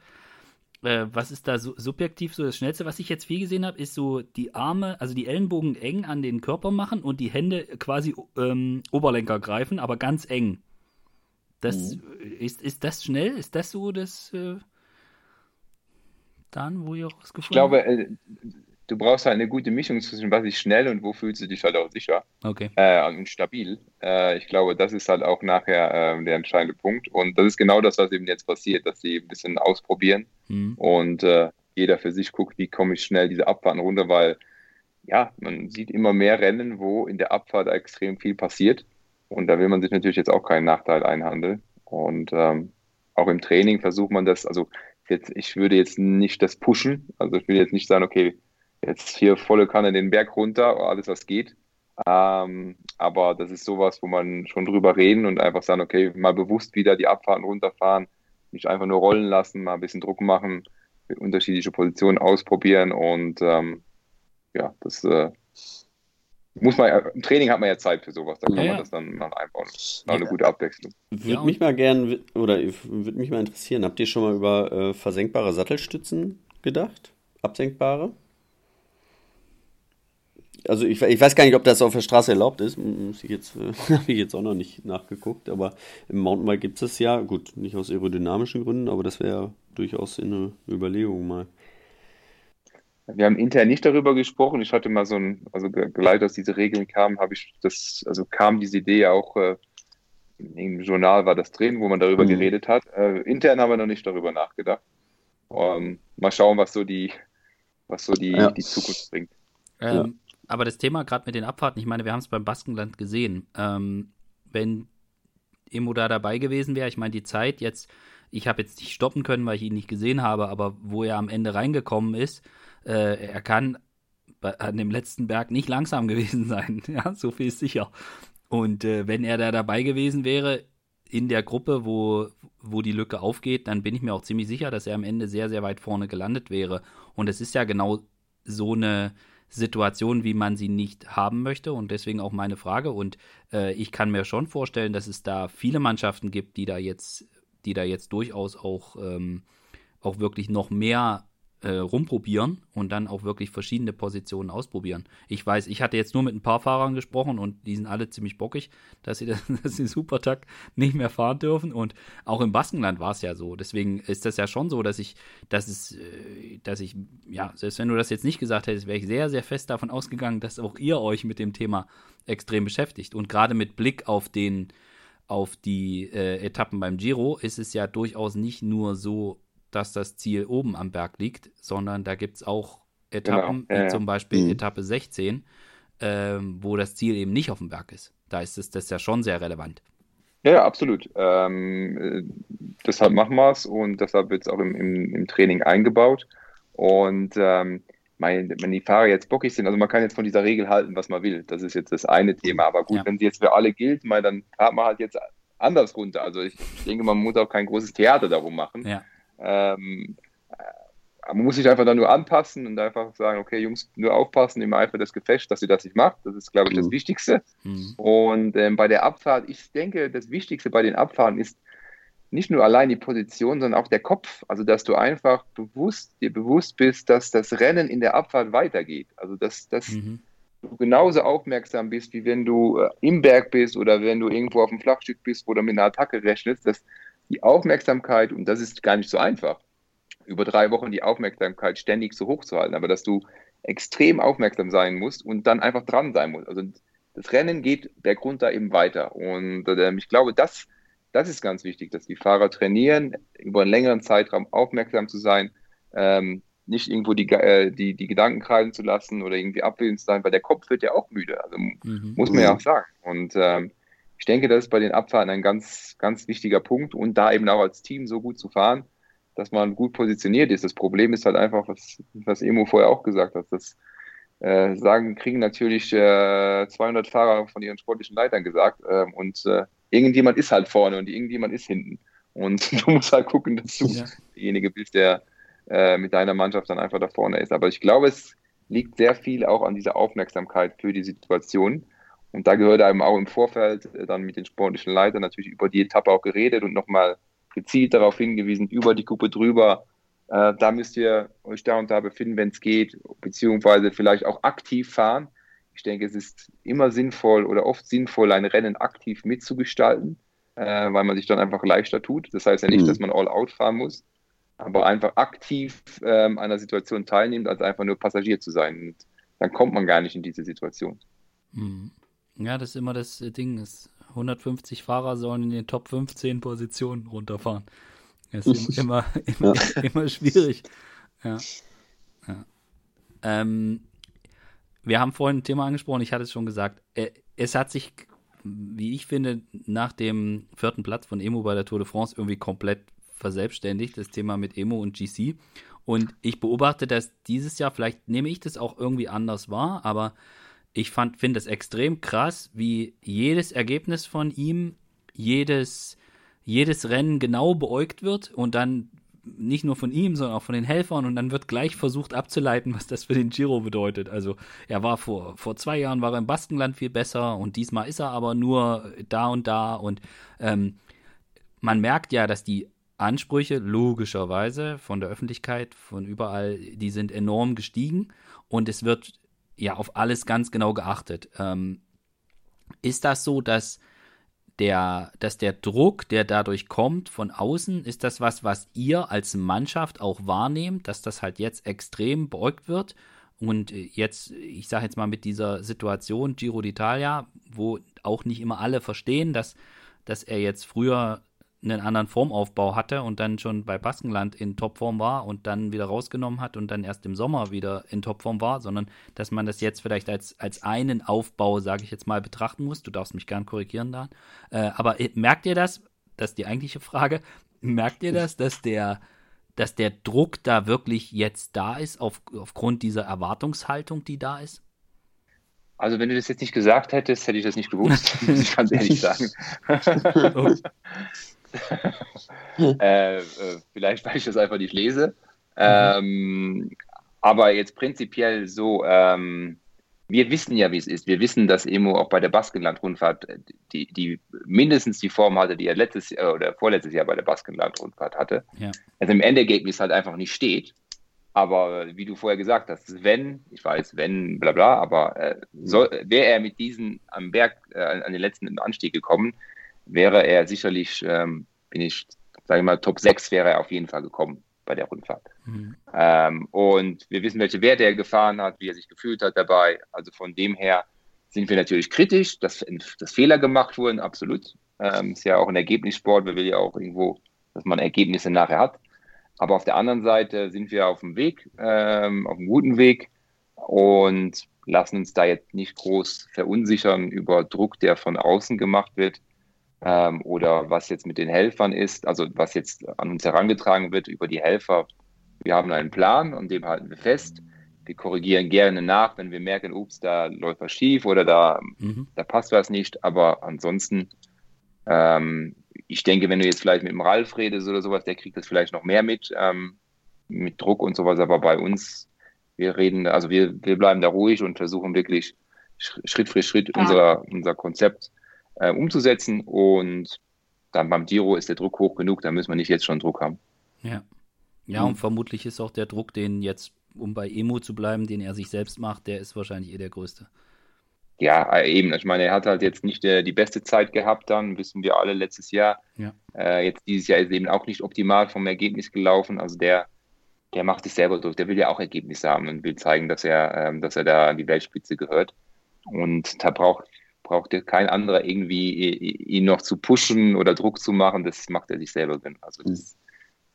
äh, was ist da so, subjektiv so das Schnellste? Was ich jetzt viel gesehen habe, ist so die Arme, also die Ellenbogen eng an den Körper machen und die Hände quasi ähm, Oberlenker greifen, aber ganz eng. Das, mhm. ist, ist das schnell? Ist das so das äh, dann, wo ihr rausgefunden Ich glaube, äh, du brauchst halt eine gute Mischung zwischen was ist schnell und wo fühlst du dich halt auch sicher okay. äh, und stabil. Äh, ich glaube, das ist halt auch nachher äh, der entscheidende Punkt. Und das ist genau das, was eben jetzt passiert, dass sie ein bisschen ausprobieren mhm. und äh, jeder für sich guckt, wie komme ich schnell diese Abfahrten runter, weil ja, man sieht immer mehr Rennen, wo in der Abfahrt extrem viel passiert. Und da will man sich natürlich jetzt auch keinen Nachteil einhandeln. Und ähm, auch im Training versucht man das, also jetzt, ich würde jetzt nicht das pushen. Also ich will jetzt nicht sagen, okay, jetzt hier volle Kanne den Berg runter, alles was geht. Ähm, aber das ist sowas, wo man schon drüber reden und einfach sagen, okay, mal bewusst wieder die Abfahrten runterfahren, nicht einfach nur rollen lassen, mal ein bisschen Druck machen, unterschiedliche Positionen ausprobieren und ähm, ja, das äh, muss man, im Training hat man ja Zeit für sowas, da kann ja, man das dann mal einbauen. Das ja. eine gute Abwechslung. Würde ja, mich mal gern, oder würde mich mal interessieren, habt ihr schon mal über äh, versenkbare Sattelstützen gedacht? Absenkbare? Also ich, ich, weiß gar nicht, ob das auf der Straße erlaubt ist. Muss ich jetzt, (laughs) äh, habe ich jetzt auch noch nicht nachgeguckt, aber im Mountainbike gibt es ja. Gut, nicht aus aerodynamischen Gründen, aber das wäre durchaus eine Überlegung mal. Wir haben intern nicht darüber gesprochen. Ich hatte mal so ein, also geleitet, dass diese Regeln kamen, habe ich das, also kam diese Idee auch, äh, im Journal war das drin, wo man darüber mhm. geredet hat. Äh, intern haben wir noch nicht darüber nachgedacht. Um, ähm, mal schauen, was so die, was so die, ja. die Zukunft bringt. Ähm, ja. Aber das Thema gerade mit den Abfahrten, ich meine, wir haben es beim Baskenland gesehen. Ähm, wenn Emo da dabei gewesen wäre, ich meine, die Zeit jetzt, ich habe jetzt nicht stoppen können, weil ich ihn nicht gesehen habe, aber wo er am Ende reingekommen ist, äh, er kann bei, an dem letzten Berg nicht langsam (laughs) gewesen sein. (laughs) Ja, so viel ist sicher. Und äh, wenn er da dabei gewesen wäre in der Gruppe, wo, wo die Lücke aufgeht, dann bin ich mir auch ziemlich sicher, dass er am Ende sehr, sehr weit vorne gelandet wäre. Und es ist ja genau so eine Situation, wie man sie nicht haben möchte. Und deswegen auch meine Frage. Und äh, ich kann mir schon vorstellen, dass es da viele Mannschaften gibt, die da jetzt, die da jetzt durchaus auch, ähm, auch wirklich noch mehr äh, rumprobieren und dann auch wirklich verschiedene Positionen ausprobieren. Ich weiß, ich hatte jetzt nur mit ein paar Fahrern gesprochen und die sind alle ziemlich bockig, (laughs) dass sie, das, (laughs) dass sie Supertag nicht mehr fahren dürfen. Und auch im Baskenland war es ja so. Deswegen ist das ja schon so, dass ich, dass es, äh, dass ich, ja, selbst wenn du das jetzt nicht gesagt hättest, wäre ich sehr, sehr fest davon ausgegangen, dass auch ihr euch mit dem Thema extrem beschäftigt. Und gerade mit Blick auf den, auf die äh, Etappen beim Giro ist es ja durchaus nicht nur so dass das Ziel oben am Berg liegt, sondern da gibt es auch Etappen, genau. ja, wie zum Beispiel mhm. Etappe 16, ähm, wo das Ziel eben nicht auf dem Berg ist. Da ist es das ja schon sehr relevant. Ja, absolut. Ähm, äh, deshalb machen wir es und deshalb wird es auch im, im, im, Training eingebaut. Und ähm, mein, wenn die Fahrer jetzt bockig sind, also man kann jetzt von dieser Regel halten, was man will. Das ist jetzt das eine Thema. Aber gut, ja. wenn sie jetzt für alle gilt, mal, dann fahrt man halt jetzt anders runter. Also ich, ich denke, man muss auch kein großes Theater darum machen. Ja. Ähm, äh, man muss sich einfach dann nur anpassen und einfach sagen, okay, Jungs, nur aufpassen im Eifer des Gefechts, dass ihr das nicht macht. Das ist, glaube ich, das mhm. Wichtigste. Mhm. Und ähm, bei der Abfahrt, ich denke, das Wichtigste bei den Abfahrten ist nicht nur allein die Position, sondern auch der Kopf. Also, dass du einfach bewusst, dir bewusst bist, dass das Rennen in der Abfahrt weitergeht. Also, dass, dass mhm. du genauso aufmerksam bist, wie wenn du äh, im Berg bist oder wenn du irgendwo auf dem Flachstück bist, wo du mit einer Attacke rechnest, dass die Aufmerksamkeit, und das ist gar nicht so einfach, über drei Wochen die Aufmerksamkeit ständig so hoch zu halten, aber dass du extrem aufmerksam sein musst und dann einfach dran sein musst. Also das Rennen geht bergunter eben weiter. Und äh, ich glaube, das, das ist ganz wichtig, dass die Fahrer trainieren, über einen längeren Zeitraum aufmerksam zu sein, ähm, nicht irgendwo die, äh, die, die Gedanken kreisen zu lassen oder irgendwie abwesend zu sein, weil der Kopf wird ja auch müde. Also mhm. muss man ja auch sagen. Und ähm, ich denke, das ist bei den Abfahrten ein ganz, ganz wichtiger Punkt und da eben auch als Team so gut zu fahren, dass man gut positioniert ist. Das Problem ist halt einfach, was, was Emo vorher auch gesagt hat, das äh, sagen, kriegen natürlich äh, 200 Fahrer von ihren sportlichen Leitern gesagt äh, und irgendjemand ist halt vorne und irgendjemand ist hinten. Und (laughs) du musst halt gucken, dass du ja. derjenige bist, der äh, mit deiner Mannschaft dann einfach da vorne ist. Aber ich glaube, es liegt sehr viel auch an dieser Aufmerksamkeit für die Situation und da gehört einem auch im Vorfeld äh, dann mit den sportlichen Leitern natürlich über die Etappe auch geredet und nochmal gezielt darauf hingewiesen, über die Kuppe drüber Äh, da müsst ihr euch da und da befinden, wenn es geht, beziehungsweise vielleicht auch aktiv fahren. Ich denke, es ist immer sinnvoll oder oft sinnvoll, ein Rennen aktiv mitzugestalten, äh, weil man sich dann einfach leichter tut. Das heißt ja nicht, mhm. dass man all out fahren muss, aber einfach aktiv ähm, an der Situation teilnimmt, als einfach nur Passagier zu sein. Und dann kommt man gar nicht in diese Situation. Mhm. Ja, das ist immer das Ding. Ist 150 Fahrer sollen in den Top 15 Positionen runterfahren. Das ist immer, (laughs) immer, ja. immer schwierig. Ja. ja. Ähm, wir haben vorhin ein Thema angesprochen, ich hatte es schon gesagt. Äh, es hat sich, wie ich finde, nach dem vierten Platz von Emo bei der Tour de France irgendwie komplett verselbstständigt, das Thema mit Emo und GC. Und ich beobachte dass dieses Jahr, vielleicht nehme ich das auch irgendwie anders wahr, aber ich finde es extrem krass, wie jedes Ergebnis von ihm, jedes, jedes Rennen genau beäugt wird und dann nicht nur von ihm, sondern auch von den Helfern und dann wird gleich versucht abzuleiten, was das für den Giro bedeutet. Also er war vor, vor zwei Jahren war er im Baskenland viel besser und diesmal ist er aber nur da und da und ähm, man merkt ja, dass die Ansprüche logischerweise von der Öffentlichkeit, von überall, die sind enorm gestiegen und es wird ja auf alles ganz genau geachtet. Ähm, ist das so, dass der, dass der Druck, der dadurch kommt von außen, ist das was, was ihr als Mannschaft auch wahrnehmt, dass das halt jetzt extrem beäugt wird? Und jetzt, ich sage jetzt mal mit dieser Situation Giro d'Italia, wo auch nicht immer alle verstehen, dass, dass er jetzt früher einen anderen Formaufbau hatte und dann schon bei Baskenland in Topform war und dann wieder rausgenommen hat und dann erst im Sommer wieder in Topform war, sondern dass man das jetzt vielleicht als, als einen Aufbau, sage ich jetzt mal, betrachten muss. Du darfst mich gern korrigieren da. Äh, aber äh, merkt ihr das? Das ist die eigentliche Frage. (laughs) Merkt ihr das, dass der, dass der Druck da wirklich jetzt da ist, auf, aufgrund dieser Erwartungshaltung, die da ist? Also wenn du das jetzt nicht gesagt hättest, hätte ich das nicht gewusst, (laughs) muss ich ganz ehrlich sagen. (laughs) (laughs) Äh, äh, vielleicht, weil ich das einfach nicht lese. Ähm, aber jetzt prinzipiell so, ähm, wir wissen ja, wie es ist. Wir wissen, dass Emo auch bei der Baskenland-Rundfahrt die, die mindestens die Form hatte, die er letztes Jahr oder vorletztes Jahr bei der Baskenland-Rundfahrt hatte. Ja. Also im Endergebnis halt einfach nicht steht. Aber wie du vorher gesagt hast, wenn, ich weiß, wenn, bla bla, aber äh, wäre er mit diesen am Berg äh, an den letzten Anstieg gekommen, wäre er sicherlich, ähm, bin ich, sage ich mal, Top 6 wäre er auf jeden Fall gekommen bei der Rundfahrt. Mhm. Ähm, und wir wissen, welche Werte er gefahren hat, wie er sich gefühlt hat dabei. Also von dem her sind wir natürlich kritisch, dass, dass Fehler gemacht wurden, absolut. Ähm, ist ja auch ein Ergebnissport, wir will ja auch irgendwo, dass man Ergebnisse nachher hat. Aber auf der anderen Seite sind wir auf dem Weg, ähm, auf einem guten Weg und lassen uns da jetzt nicht groß verunsichern über Druck, der von außen gemacht wird ähm, oder was jetzt mit den Helfern ist, also was jetzt an uns herangetragen wird über die Helfer. Wir haben einen Plan und dem halten wir fest. Wir korrigieren gerne nach, wenn wir merken, ups, da läuft was schief oder da, mhm. da passt was nicht. Aber ansonsten, ähm, ich denke, wenn du jetzt vielleicht mit dem Ralf redest oder sowas, der kriegt das vielleicht noch mehr mit, ähm, mit Druck und sowas. Aber bei uns, wir reden, also wir, wir bleiben da ruhig und versuchen wirklich Schritt für Schritt ja. unser, unser Konzept äh, umzusetzen. Und dann beim Giro ist der Druck hoch genug, da müssen wir nicht jetzt schon Druck haben. Ja. Ja, und vermutlich ist auch der Druck, den jetzt, um bei Emo zu bleiben, den er sich selbst macht, der ist wahrscheinlich eh der größte. Ja, äh, eben. Ich meine, er hat halt jetzt nicht äh, die beste Zeit gehabt, dann wissen wir alle letztes Jahr. Ja. Äh, jetzt dieses Jahr ist eben auch nicht optimal vom Ergebnis gelaufen. Also der, der macht sich selber durch. Der will ja auch Ergebnisse haben und will zeigen, dass er, ähm, dass er da an die Weltspitze gehört. Und da braucht braucht ja kein anderer irgendwie ihn noch zu pushen oder Druck zu machen. Das macht er sich selber. Also das,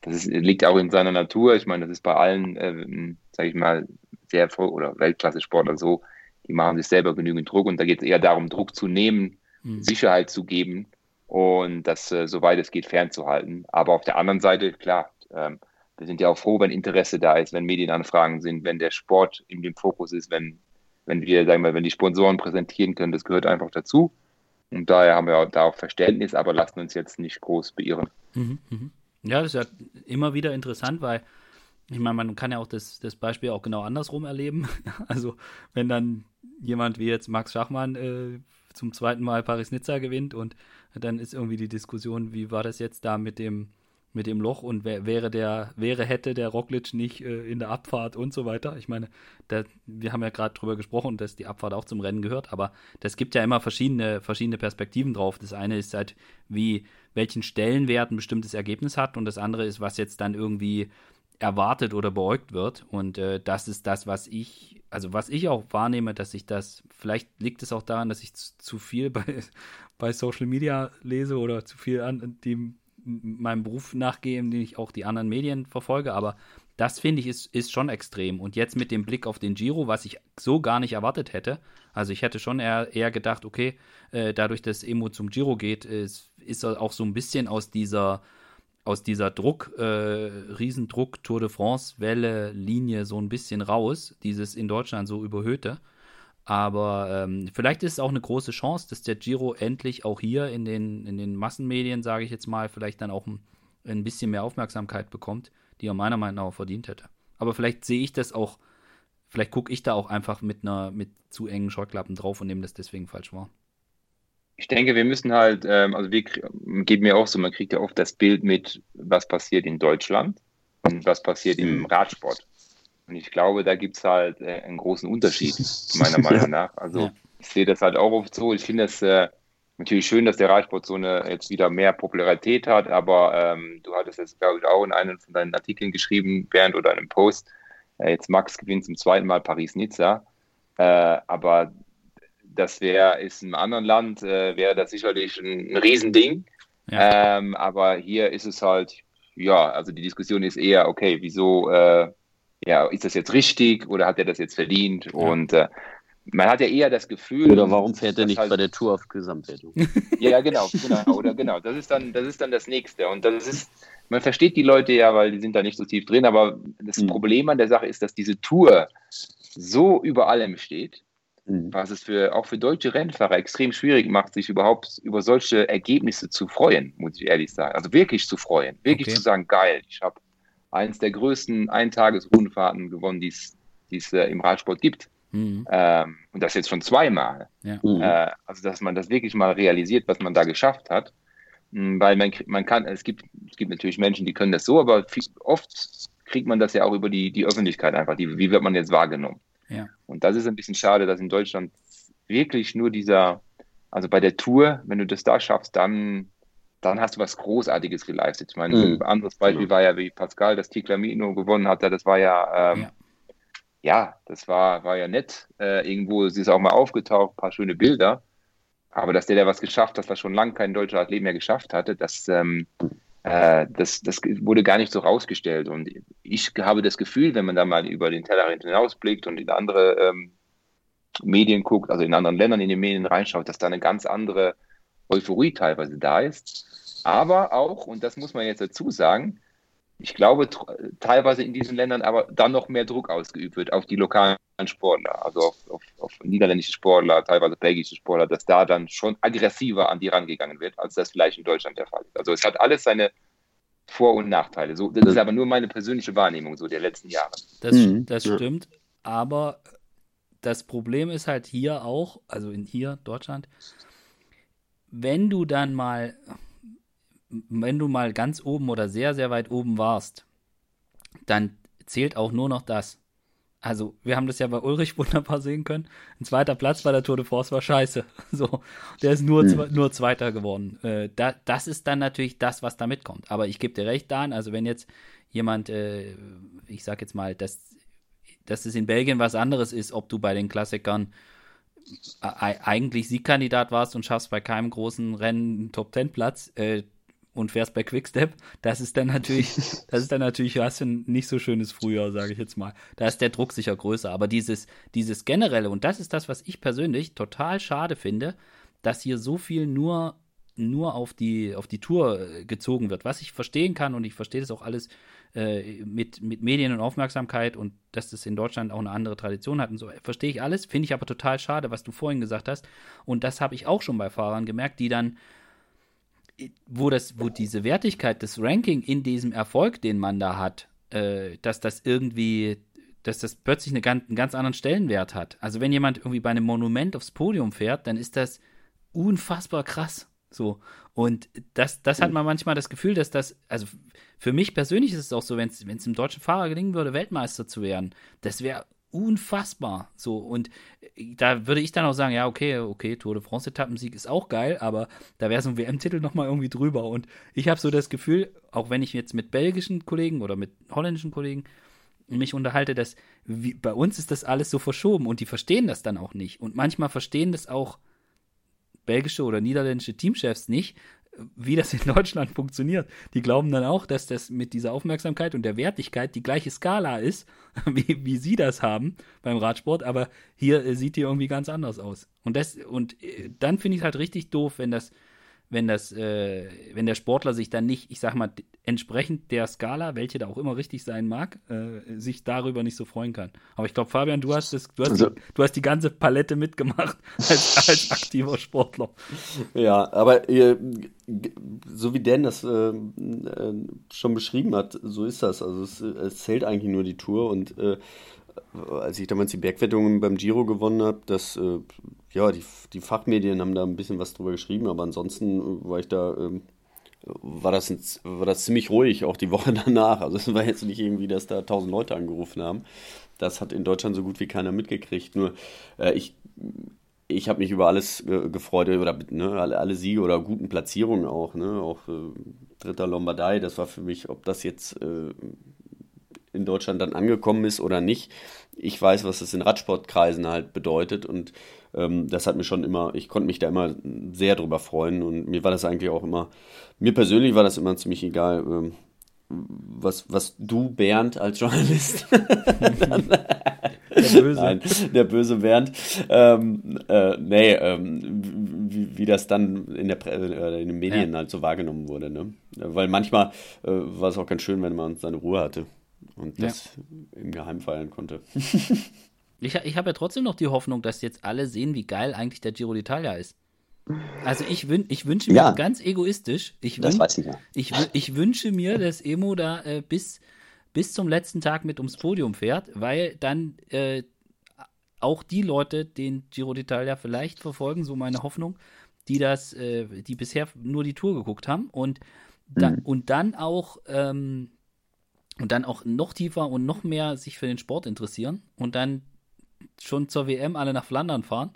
das ist, liegt auch in seiner Natur. Ich meine, das ist bei allen, äh, sage ich mal, sehr oder Weltklasse-Sportler so. Die machen sich selber genügend Druck und da geht es eher darum, Druck zu nehmen, mhm. Sicherheit zu geben und das, äh, soweit es geht, fernzuhalten. Aber auf der anderen Seite, klar, ähm, wir sind ja auch froh, wenn Interesse da ist, wenn Medienanfragen sind, wenn der Sport in dem Fokus ist, wenn wenn wir, sagen wir, wenn die Sponsoren präsentieren können, das gehört einfach dazu. Und daher haben wir da auch Verständnis, aber lassen uns jetzt nicht groß beirren. Mhm, mhm. Ja, das ist ja immer wieder interessant, weil ich meine, man kann ja auch das, das Beispiel auch genau andersrum erleben. (laughs) Also, wenn dann jemand wie jetzt Max Schachmann äh, zum zweiten Mal Paris-Nizza gewinnt und dann ist irgendwie die Diskussion, wie war das jetzt da mit dem, mit dem Loch und wär, wäre der, wäre, hätte der Roglic nicht äh, in der Abfahrt und so weiter. Ich meine, da, wir haben ja gerade drüber gesprochen, dass die Abfahrt auch zum Rennen gehört, aber das gibt ja immer verschiedene, verschiedene Perspektiven drauf. Das eine ist halt, wie, welchen Stellenwert ein bestimmtes Ergebnis hat und das andere ist, was jetzt dann irgendwie erwartet oder beäugt wird. Und äh, das ist das, was ich, also was ich auch wahrnehme, dass ich das, vielleicht liegt es auch daran, dass ich zu, zu viel bei, (laughs) bei Social Media lese oder zu viel an dem meinem Beruf nachgehe, in dem ich auch die anderen Medien verfolge, aber das finde ich ist, ist schon extrem. Und jetzt mit dem Blick auf den Giro, was ich so gar nicht erwartet hätte, also ich hätte schon eher, eher gedacht, okay, äh, dadurch, dass Emo zum Giro geht, ist, ist er auch so ein bisschen aus dieser aus dieser Druck, äh, Riesendruck, Tour de France, Welle, Linie so ein bisschen raus, dieses in Deutschland so überhöhte. Aber ähm, vielleicht ist es auch eine große Chance, dass der Giro endlich auch hier in den, in den Massenmedien, sage ich jetzt mal, vielleicht dann auch ein, ein bisschen mehr Aufmerksamkeit bekommt, die er meiner Meinung nach verdient hätte. Aber vielleicht sehe ich das auch, vielleicht gucke ich da auch einfach mit einer mit zu engen Scheuklappen drauf und nehme das deswegen falsch wahr. Ich denke, wir müssen halt, ähm, also wir geben mir auch so, man kriegt ja oft das Bild mit, was passiert in Deutschland und was passiert im. Radsport. Und ich glaube, da gibt es halt äh, einen großen Unterschied, (laughs) meiner Meinung nach. Also ja. ich sehe das halt auch oft so. Ich finde es äh, natürlich schön, dass der Radsport so eine jetzt wieder mehr Popularität hat, aber ähm, du hattest es, glaube ich, auch in einem von deinen Artikeln geschrieben, Bernd, oder einem Post. Äh, jetzt Max gewinnt zum zweiten Mal Paris-Nizza. Äh, aber das wäre, ist in einem anderen Land, äh, wäre das sicherlich ein, ein Riesending. Ja. Ähm, aber hier ist es halt, ja, also die Diskussion ist eher, okay, wieso äh, ja, ist das jetzt richtig oder hat er das jetzt verdient? Ja. Und äh, man hat ja eher das Gefühl. Oder warum fährt er nicht halt, bei der Tour auf Gesamtwertung? (laughs) ja, genau, genau, oder genau. Das ist dann, das ist dann das nächste. Und das ist, man versteht die Leute ja, weil die sind da nicht so tief drin, aber das mhm. Problem an der Sache ist, dass diese Tour so über allem steht, mhm. was es für auch für deutsche Rennfahrer extrem schwierig macht, sich überhaupt über solche Ergebnisse zu freuen, muss ich ehrlich sagen. Also wirklich zu freuen, wirklich okay. zu sagen, geil, ich habe eines der größten Eintagesrundfahrten gewonnen, die es äh, im Radsport gibt. Mhm. Ähm, und das jetzt schon zweimal. Ja. Mhm. Äh, also, dass man das wirklich mal realisiert, was man da geschafft hat. Mhm, weil man, man kann, es gibt, es gibt natürlich Menschen, die können das so, aber viel, oft kriegt man das ja auch über die, die Öffentlichkeit einfach. Die, wie wird man jetzt wahrgenommen? Ja. Und das ist ein bisschen schade, dass in Deutschland wirklich nur dieser, also bei der Tour, wenn du das da schaffst, dann dann hast du was Großartiges geleistet. Ich meine, mhm. ein anderes Beispiel war ja, wie Pascal das Ticlamino gewonnen hat. Das war ja, ähm, ja. ja. das war, war ja nett. Äh, irgendwo ist es auch mal aufgetaucht, ein paar schöne Bilder. Aber dass der da was geschafft hat, was schon lange kein deutscher Athlet mehr geschafft hatte, das, ähm, äh, das, das wurde gar nicht so rausgestellt. Und ich habe das Gefühl, wenn man da mal über den Tellerrand hinausblickt und in andere ähm, Medien guckt, also in anderen Ländern in die Medien reinschaut, dass da eine ganz andere Euphorie teilweise da ist. Aber auch, und das muss man jetzt dazu sagen, ich glaube, teilweise in diesen Ländern aber dann noch mehr Druck ausgeübt wird auf die lokalen Sportler, also auf, auf, auf, niederländische Sportler, teilweise belgische Sportler, dass da dann schon aggressiver an die rangegangen wird, als das vielleicht in Deutschland der Fall ist. Also es hat alles seine Vor- und Nachteile. So, das ist aber nur meine persönliche Wahrnehmung so der letzten Jahre. Das, mhm. das stimmt, aber das Problem ist halt hier auch, also in hier, Deutschland, wenn du dann mal, wenn du mal ganz oben oder sehr, sehr weit oben warst, dann zählt auch nur noch das. Also, wir haben das ja bei Ulrich (laughs) wunderbar sehen können. Ein zweiter Platz bei der Tour de France war scheiße. (laughs) So, der ist nur, mhm. nur Zweiter geworden. Äh, da, das ist dann natürlich das, was da mitkommt. Aber ich gebe dir recht, Dan. Also, wenn jetzt jemand, äh, ich sag jetzt mal, dass, dass es in Belgien was anderes ist, ob du bei den Klassikern eigentlich Siegkandidat warst und schaffst bei keinem großen Rennen einen Top-10-Platz äh, und fährst bei Quickstep, das ist dann natürlich, (laughs) das ist dann natürlich, hast du ein nicht so schönes Frühjahr, sage ich jetzt mal. Da ist der Druck sicher größer. Aber dieses, dieses generelle, und das ist das, was ich persönlich total schade finde, dass hier so viel nur nur auf die, auf die Tour äh, gezogen wird. Was ich verstehen kann und ich verstehe das auch alles äh, mit, mit Medien und Aufmerksamkeit und dass das in Deutschland auch eine andere Tradition hat und so, verstehe ich alles. Finde ich aber total schade, was du vorhin gesagt hast. Und das habe ich auch schon bei Fahrern gemerkt, die dann, wo, das, wo diese Wertigkeit des Ranking in diesem Erfolg, den man da hat, äh, dass das irgendwie dass das plötzlich eine einen ganz anderen Stellenwert hat. Also wenn jemand irgendwie bei einem Monument aufs Podium fährt, dann ist das unfassbar krass. So. Und das, das hat man manchmal das Gefühl, dass das, also für mich persönlich ist es auch so, wenn es einem deutschen Fahrer gelingen würde, Weltmeister zu werden, das wäre unfassbar. So, und äh, da würde ich dann auch sagen, ja, okay, okay, Tour de France Etappensieg ist auch geil, aber da wäre so ein WM-Titel nochmal irgendwie drüber. Und ich habe so das Gefühl, auch wenn ich jetzt mit belgischen Kollegen oder mit holländischen Kollegen mich unterhalte, dass wie, bei uns ist das alles so verschoben und die verstehen das dann auch nicht. Und manchmal verstehen das auch belgische oder niederländische Teamchefs nicht, wie das in Deutschland funktioniert. Die glauben dann auch, dass das mit dieser Aufmerksamkeit und der Wertigkeit die gleiche Skala ist, (laughs) wie, wie sie das haben beim Radsport, aber hier äh, sieht die irgendwie ganz anders aus. Und das, und äh, dann finde ich es halt richtig doof, wenn das wenn das, äh, wenn der Sportler sich dann nicht, ich sag mal, entsprechend der Skala, welche da auch immer richtig sein mag, äh, sich darüber nicht so freuen kann. Aber ich glaube, Fabian, du hast das, du hast, also, die, du hast die ganze Palette mitgemacht (laughs) als, als aktiver Sportler. Ja, aber äh, so wie Dan das äh, äh, schon beschrieben hat, so ist das. Also es, es zählt eigentlich nur die Tour und äh, als ich damals die Bergwettungen beim Giro gewonnen habe, dass äh, ja, die, die Fachmedien haben da ein bisschen was drüber geschrieben, aber ansonsten war ich da, ähm, war, das ein, war das ziemlich ruhig, auch die (laughs) Woche danach. Also es war jetzt nicht irgendwie, dass da tausend Leute angerufen haben. Das hat in Deutschland so gut wie keiner mitgekriegt. Nur äh, ich, ich habe mich über alles äh, gefreut, oder ne, alle, alle, Siege oder guten Platzierungen auch. Ne, auch äh, dritter Lombardei, das war für mich, ob das jetzt äh, in Deutschland dann angekommen ist oder nicht. Ich weiß, was das in Radsportkreisen halt bedeutet und ähm, das hat mir schon immer, ich konnte mich da immer sehr drüber freuen und mir war das eigentlich auch immer, mir persönlich war das immer ziemlich egal, ähm, was, was du, Bernd, als Journalist, (laughs) der Böse. Nein, der böse Bernd. Ähm, äh, nee, ähm, wie, wie, das dann in, der, äh, in den Medien ja. halt so wahrgenommen wurde. Ne? Weil manchmal äh, war es auch ganz schön, wenn man seine Ruhe hatte und das ja. im Geheim feiern konnte. ich ich habe ja trotzdem noch die Hoffnung, dass jetzt alle sehen, wie geil eigentlich der Giro d'Italia ist. Also ich, wün ich wünsche mir ja. ganz egoistisch, ich, wün ich, ich, ich, wünsche mir, dass Emo da äh, bis, bis zum letzten Tag mit ums Podium fährt, weil dann äh, auch die Leute den Giro d'Italia vielleicht verfolgen, so meine Hoffnung, die das, äh, die bisher nur die Tour geguckt haben und, da, mhm. und dann auch ähm, und dann auch noch tiefer und noch mehr sich für den Sport interessieren und dann schon zur WM alle nach Flandern fahren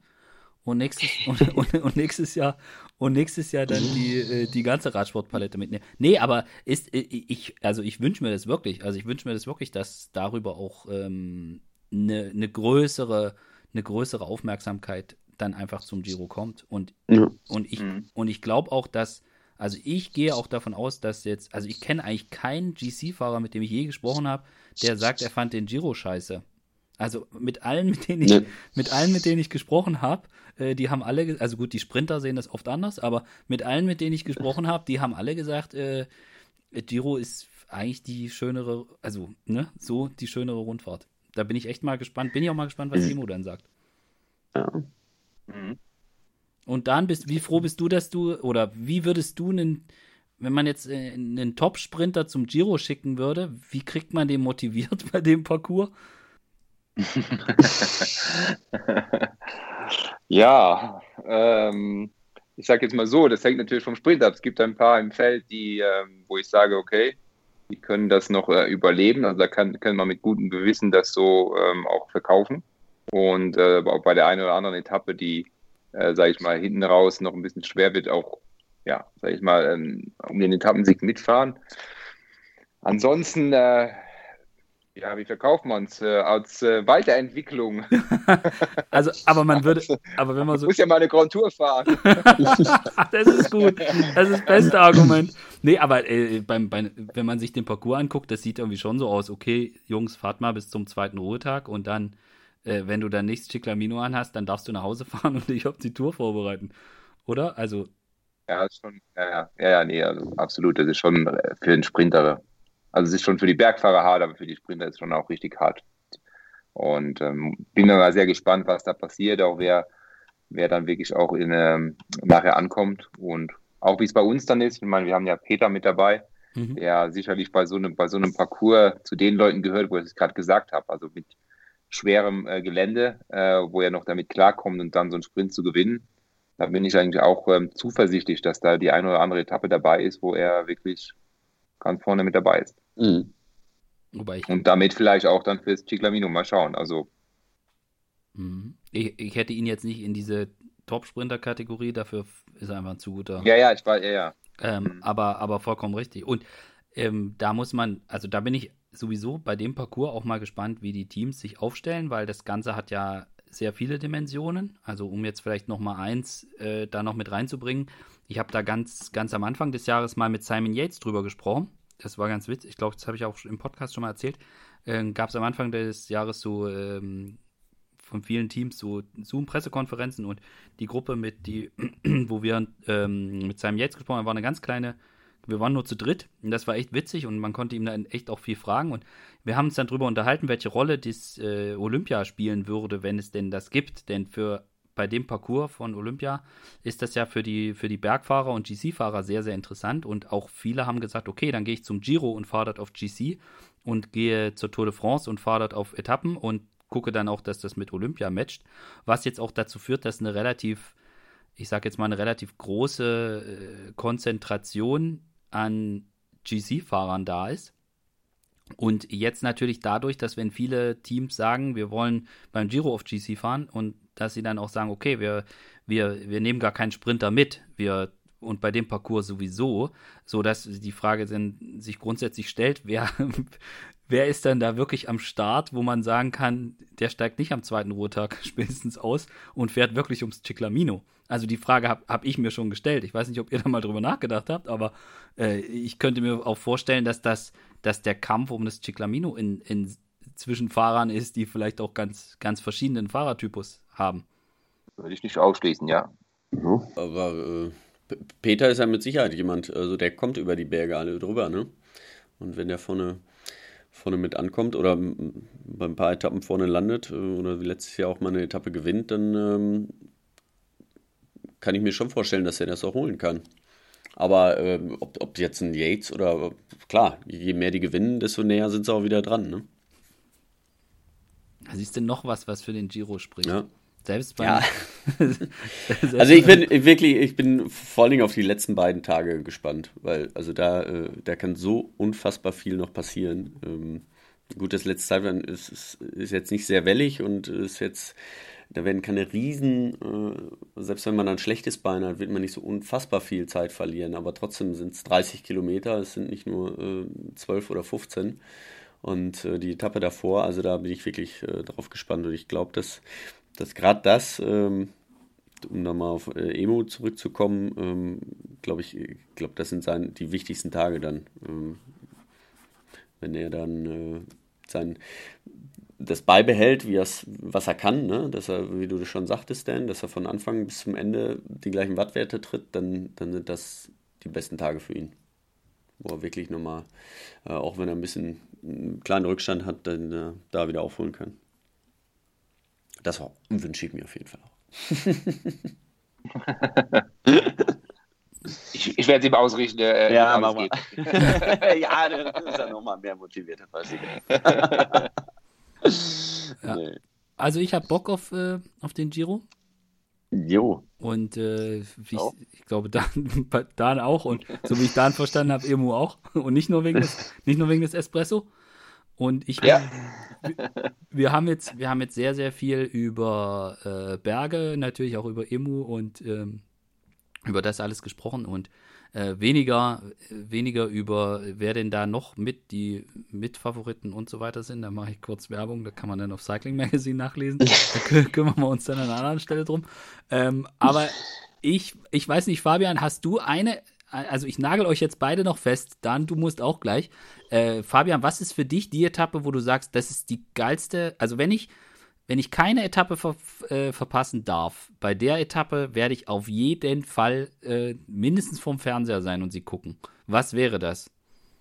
und nächstes, (laughs) und, und, und nächstes Jahr und nächstes Jahr dann die, äh, die ganze Radsportpalette mitnehmen. Nee, aber ist äh, ich, also ich wünsche mir das wirklich, also ich wünsche mir das wirklich, dass darüber auch ähm, eine, eine größere, eine größere Aufmerksamkeit dann einfach zum Giro kommt. Und, ja. und ich, mhm. und ich glaube auch, dass also ich gehe auch davon aus, dass jetzt, also ich kenne eigentlich keinen GC-Fahrer, mit dem ich je gesprochen habe, der sagt, er fand den Giro scheiße. Also mit allen, mit denen ich, nee. mit allen, mit denen ich gesprochen habe, äh, die haben alle, also gut, die Sprinter sehen das oft anders, aber mit allen, mit denen ich gesprochen habe, die haben alle gesagt, äh, Giro ist eigentlich die schönere, also ne, so die schönere Rundfahrt. Da bin ich echt mal gespannt. Bin ich auch mal gespannt, was Timo dann sagt. Ja. Mhm. Und dann bist, wie froh bist du, dass du, oder wie würdest du einen, wenn man jetzt äh, einen Top-Sprinter zum Giro schicken würde, wie kriegt man den motiviert (laughs) bei dem Parcours? (laughs) ja, ähm, ich sage jetzt mal so, das hängt natürlich vom Sprint ab. Es gibt ein paar im Feld, die, ähm, wo ich sage, okay, die können das noch äh, überleben. Also da kann, kann man mit gutem Gewissen das so ähm, auch verkaufen. Und äh, auch bei der einen oder anderen Etappe, die äh, sage ich mal, hinten raus noch ein bisschen schwer wird, auch, ja, sage ich mal, ähm, um den Etappensieg mitfahren. Ansonsten, äh, ja, wie verkauft man es? Äh, als äh, Weiterentwicklung. (laughs) also, aber man würde, (laughs) aber wenn man so. muss ja mal eine Grand Tour fahren. (laughs) das ist gut. Das ist das beste Argument. Nee, aber äh, beim, beim, wenn man sich den Parcours anguckt, das sieht irgendwie schon so aus, okay, Jungs, fahrt mal bis zum zweiten Ruhetag und dann äh, wenn du dann nichts Chiclamino anhast, dann darfst du nach Hause fahren und dich auf die Tour vorbereiten. Oder? Also. Ja, schon, ja, ja, ja, nee, also absolut. Das ist schon äh, für den Sprinter, also es ist schon für die Bergfahrer hart, aber für die Sprinter ist es schon auch richtig hart. Und ähm, bin dann mal sehr gespannt, was da passiert, auch wer, wer dann wirklich auch in, ähm, nachher ankommt und auch wie es bei uns dann ist. Ich meine, wir haben ja Peter mit dabei, mhm. der sicherlich bei so einem, bei so einem Parcours zu den Leuten gehört, wo ich es gerade gesagt habe. Also mit schwerem äh, Gelände, äh, wo er noch damit klarkommt und dann so einen Sprint zu gewinnen. da bin ich eigentlich auch ähm, zuversichtlich, dass da die eine oder andere Etappe dabei ist, wo er wirklich ganz vorne mit dabei ist. Mhm. Und damit vielleicht auch dann fürs Ciclamino mal schauen. Also mhm. ich, ich hätte ihn jetzt nicht in diese Top-Sprinter-Kategorie, dafür ist er einfach ein zu guter. Ja, ja, ich war, ja, ja. Ähm, mhm. aber, aber vollkommen richtig. Und ähm, da muss man, also da bin ich sowieso bei dem Parcours auch mal gespannt, wie die Teams sich aufstellen, weil das Ganze hat ja sehr viele Dimensionen. Also um jetzt vielleicht noch mal eins äh, da noch mit reinzubringen. Ich habe da ganz, ganz am Anfang des Jahres mal mit Simon Yates drüber gesprochen. Das war ganz witzig. Ich glaube, das habe ich auch im Podcast schon mal erzählt. Äh, Gab es am Anfang des Jahres so ähm, von vielen Teams so Zoom-Pressekonferenzen und die Gruppe mit die, (clears throat) wo wir ähm, mit Simon Yates gesprochen haben, war eine ganz kleine wir waren nur zu dritt und das war echt witzig und man konnte ihm dann echt auch viel fragen und wir haben uns dann darüber unterhalten, welche Rolle das äh, Olympia spielen würde, wenn es denn das gibt. Denn für bei dem Parcours von Olympia ist das ja für die, für die Bergfahrer und GC-Fahrer sehr, sehr interessant. Und auch viele haben gesagt, okay, dann gehe ich zum Giro und fahre dort auf GC und gehe zur Tour de France und fahre dort auf Etappen und gucke dann auch, dass das mit Olympia matcht. Was jetzt auch dazu führt, dass eine relativ, ich sage jetzt mal, eine relativ große äh, Konzentration an GC-Fahrern da ist. Und jetzt natürlich dadurch, dass wenn viele Teams sagen, wir wollen beim Giro auf GC fahren und dass sie dann auch sagen, okay, wir, wir, wir nehmen gar keinen Sprinter mit, wir und bei dem Parcours sowieso, so dass die Frage dann sich grundsätzlich stellt, wer, wer ist dann da wirklich am Start, wo man sagen kann, der steigt nicht am zweiten Ruhetag (laughs) spätestens aus und fährt wirklich ums Ciclamino. Also die Frage habe hab ich mir schon gestellt. Ich weiß nicht, ob ihr (laughs) da mal drüber nachgedacht habt, aber äh, ich könnte mir auch vorstellen, dass das, dass der Kampf um das Ciclamino in, in zwischen Fahrern ist, die vielleicht auch ganz, ganz verschiedenen Fahrertypus haben. Würde ich nicht ausschließen, ja. Mhm. Aber äh, Peter ist ja mit Sicherheit jemand, also der kommt über die Berge alle drüber, ne? Und wenn der vorne vorne mit ankommt oder bei ein paar Etappen vorne landet äh, oder wie letztes Jahr auch mal eine Etappe gewinnt, dann ähm, kann ich mir schon vorstellen, dass er das auch holen kann. Aber ähm, ob, ob jetzt ein Yates oder klar, je mehr die gewinnen, desto näher sind sie auch wieder dran. Ne? Siehst du noch was, was für den Giro spricht? Ja. Selbst beim. Ja. (laughs) also ich bin wirklich, ich bin vor allen Dingen auf die letzten beiden Tage gespannt, weil also da, äh, da kann so unfassbar viel noch passieren. Ähm, gut, das letzte Zeitplan ist, ist, ist, jetzt nicht sehr wellig und ist jetzt, da werden keine Riesen, äh, selbst wenn man ein schlechtes Bein hat, wird man nicht so unfassbar viel Zeit verlieren, aber trotzdem sind es 30 Kilometer, es sind nicht nur äh, 12 oder 15 und äh, die Etappe davor, also da bin ich wirklich äh, drauf gespannt und ich glaube, dass dass gerade das, ähm, um nochmal auf äh, Emo zurückzukommen, ähm, glaube ich, glaube, das sind sein, die wichtigsten Tage dann. Ähm, wenn er dann äh, sein, das beibehält, wie was er kann, ne? dass er, wie du schon sagtest, Dan, dass er von Anfang bis zum Ende die gleichen Wattwerte tritt, dann, dann sind das die besten Tage für ihn. Wo er wirklich nochmal, äh, auch wenn er ein bisschen einen kleinen Rückstand hat, dann äh, da wieder aufholen kann. Das wünsche ich mir auf jeden Fall auch. (laughs) ich, ich werde es ihm ausrichten. Äh, ja, mach mal. (laughs) ja, dann ist er nochmal mehr motiviert, (laughs) ja. nee. Also ich habe Bock auf, äh, auf den Giro. Jo. Und äh, ich, ich, glaube, Dan, Dan auch. Und so wie ich Dan verstanden habe, Emu auch. Und nicht nur wegen des, nicht nur wegen des Espresso. Und ich ja. wir, haben jetzt, wir haben jetzt sehr, sehr viel über äh, Berge, natürlich auch über Emu und ähm, über das alles gesprochen und äh, weniger, weniger über, wer denn da noch mit die Mitfavoriten und so weiter sind. Da mache ich kurz Werbung, da kann man dann auf Cycling Magazine nachlesen. (laughs) Da kümmern wir uns dann an einer anderen Stelle drum. Ähm, aber ich, ich weiß nicht, Fabian, hast du eine also ich nagel euch jetzt beide noch fest, dann du musst auch gleich. Äh, Fabian, was ist für dich die Etappe, wo du sagst, das ist die geilste? Also wenn ich, wenn ich keine Etappe ver, äh, verpassen darf, bei der Etappe werde ich auf jeden Fall äh, mindestens vorm Fernseher sein und sie gucken. Was wäre das?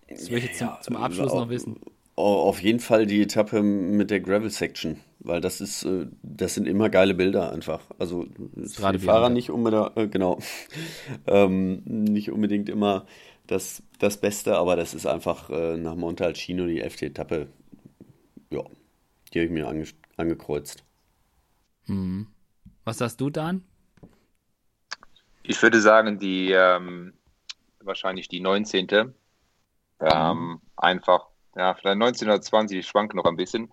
Das will ich jetzt ja, zum, zum, Abschluss noch wissen. Auf jeden Fall die Etappe mit der Gravel Section, weil das ist, äh, das sind immer geile Bilder einfach. Also für die Fahrer nicht unbedingt, äh, genau, (laughs) ähm, nicht unbedingt immer das, das Beste, aber das ist einfach äh, nach Montalcino die elfte Etappe. Ja, die habe ich mir ange angekreuzt. Hm. Was sagst du, Dan? Ich würde sagen, die ähm, wahrscheinlich die 19. Ähm, mhm. Einfach, ja, vielleicht 19 oder 20, ich schwank noch ein bisschen.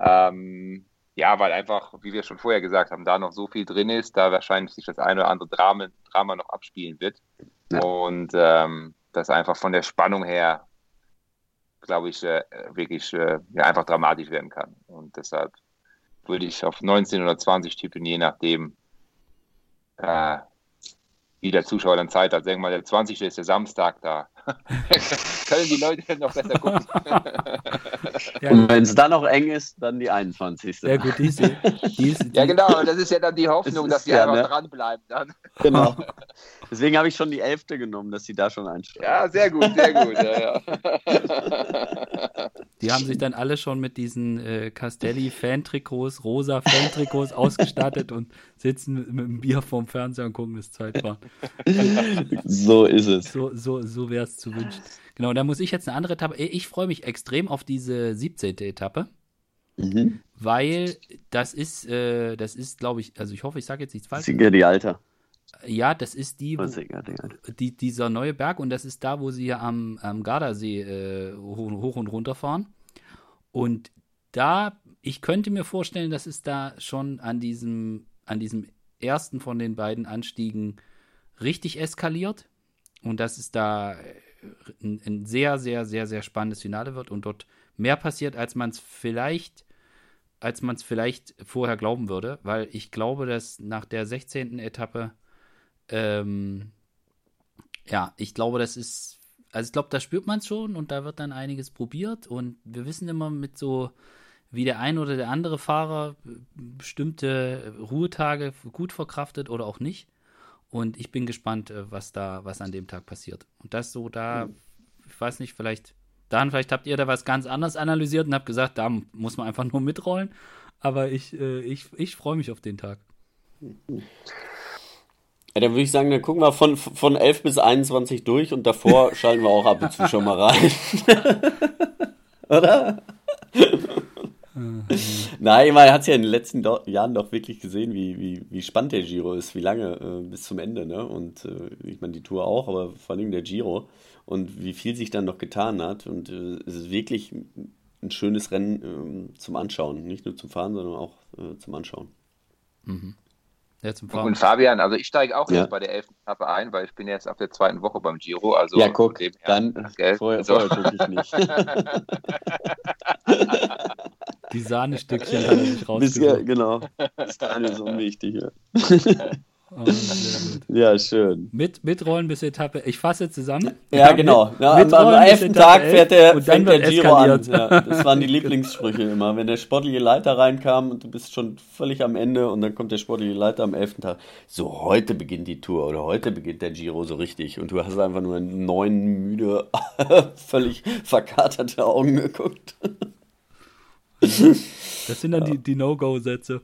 Ähm, ja, weil einfach, wie wir schon vorher gesagt haben, da noch so viel drin ist, da wahrscheinlich sich das eine oder andere Drama, Drama noch abspielen wird. Ja. Und ähm, das einfach von der Spannung her, glaube ich, äh, wirklich äh, ja, einfach dramatisch werden kann. Und deshalb würde ich auf 19 oder 20 tippen, je nachdem, äh, wie der Zuschauer dann Zeit hat. Sagen wir mal, der 20. ist der Samstag da. (laughs) Können die Leute noch besser gucken. (laughs) ja, Und wenn es dann noch eng ist, dann die 21. Ja, gut, die, die, die, ja, genau. Das ist ja dann die Hoffnung, das dass die ja, einfach ne? dranbleiben dann. Genau. (laughs) Deswegen habe ich schon die 11. genommen, dass sie da schon einsteigen. Ja, sehr gut, sehr gut. Ja, ja. Die haben sich dann alle schon mit diesen äh, Castelli-Fan-Trikots, rosa Fan-Trikots ausgestattet und sitzen mit, mit dem Bier vorm Fernseher und gucken das Zeitfahren. so ist es. So, so, so wäre es zu wünschen. Genau, da muss ich jetzt eine andere Etappe. Ich freue mich extrem auf diese 17. Etappe. Mhm. Weil das ist, äh, das ist, glaube ich, also ich hoffe, ich sage jetzt nichts falsch. Singer die Alter. Ja, das ist die, wo, die, dieser neue Berg und das ist da, wo sie am, am Gardasee äh, hoch, hoch, und runter fahren. Und da, ich könnte mir vorstellen, dass es da schon an diesem, an diesem ersten von den beiden Anstiegen richtig eskaliert und dass es da äh, ein, ein sehr, sehr, sehr, sehr spannendes Finale wird und dort mehr passiert, als man es vielleicht als man es vielleicht vorher glauben würde, weil ich glaube, dass nach der 16. Etappe ähm, ja, ich glaube, das ist, also ich glaube, da spürt man es schon und da wird dann einiges probiert und wir wissen immer mit so, wie der ein oder der andere Fahrer bestimmte Ruhetage gut verkraftet oder auch nicht. Und ich bin gespannt, äh, was da, was an dem Tag passiert. Und das so da, ich weiß nicht, vielleicht, dann, vielleicht habt ihr da was ganz anderes analysiert und habt gesagt, da muss man einfach (laughs) nur mitrollen. Aber ich, äh, ich, ich freue mich auf den Tag. Ja, dann würde ich sagen, dann gucken wir von, von 11 bis 21 durch und davor schalten wir auch ab und zu schon mal rein. (laughs) (laughs) Oder? Nein, man hat es ja in den letzten Do Jahren doch wirklich gesehen, wie, wie, wie spannend der Giro ist, wie lange äh, bis zum Ende, ne? Und äh, ich meine, die Tour auch, aber vor allem der Giro und wie viel sich dann noch getan hat. Und äh, es ist wirklich ein schönes Rennen ähm, zum Anschauen. Nicht nur zum Fahren, sondern auch äh, zum Anschauen. Mhm. Ja, und Fabian, also ich steige auch ja. jetzt bei der 11. Etappe ein, weil ich bin jetzt auf der zweiten Woche beim Giro. Also ja, guck, her, dann gell? vorher, so. vorher gucke ich nicht. (laughs) Die Sahnestückchen (laughs) hat er nicht rausgesucht. Genau, das ist so unwichtig. Ja. (laughs) Oh, ja, schön. Mit, mitrollen bis Etappe. Ich fasse zusammen. Ja, ja genau. Ja, am, am 11. Tag fährt der, fängt der Giro an. Ja, das waren die (laughs) Lieblingssprüche immer. Wenn der sportliche Leiter reinkam und du bist schon völlig am Ende und dann kommt der sportliche Leiter am 11. Tag. So, heute beginnt die Tour oder heute beginnt der Giro so richtig. Und du hast einfach nur neun müde, (laughs) völlig verkaterte Augen geguckt. Das sind dann die, die No-Go-Sätze.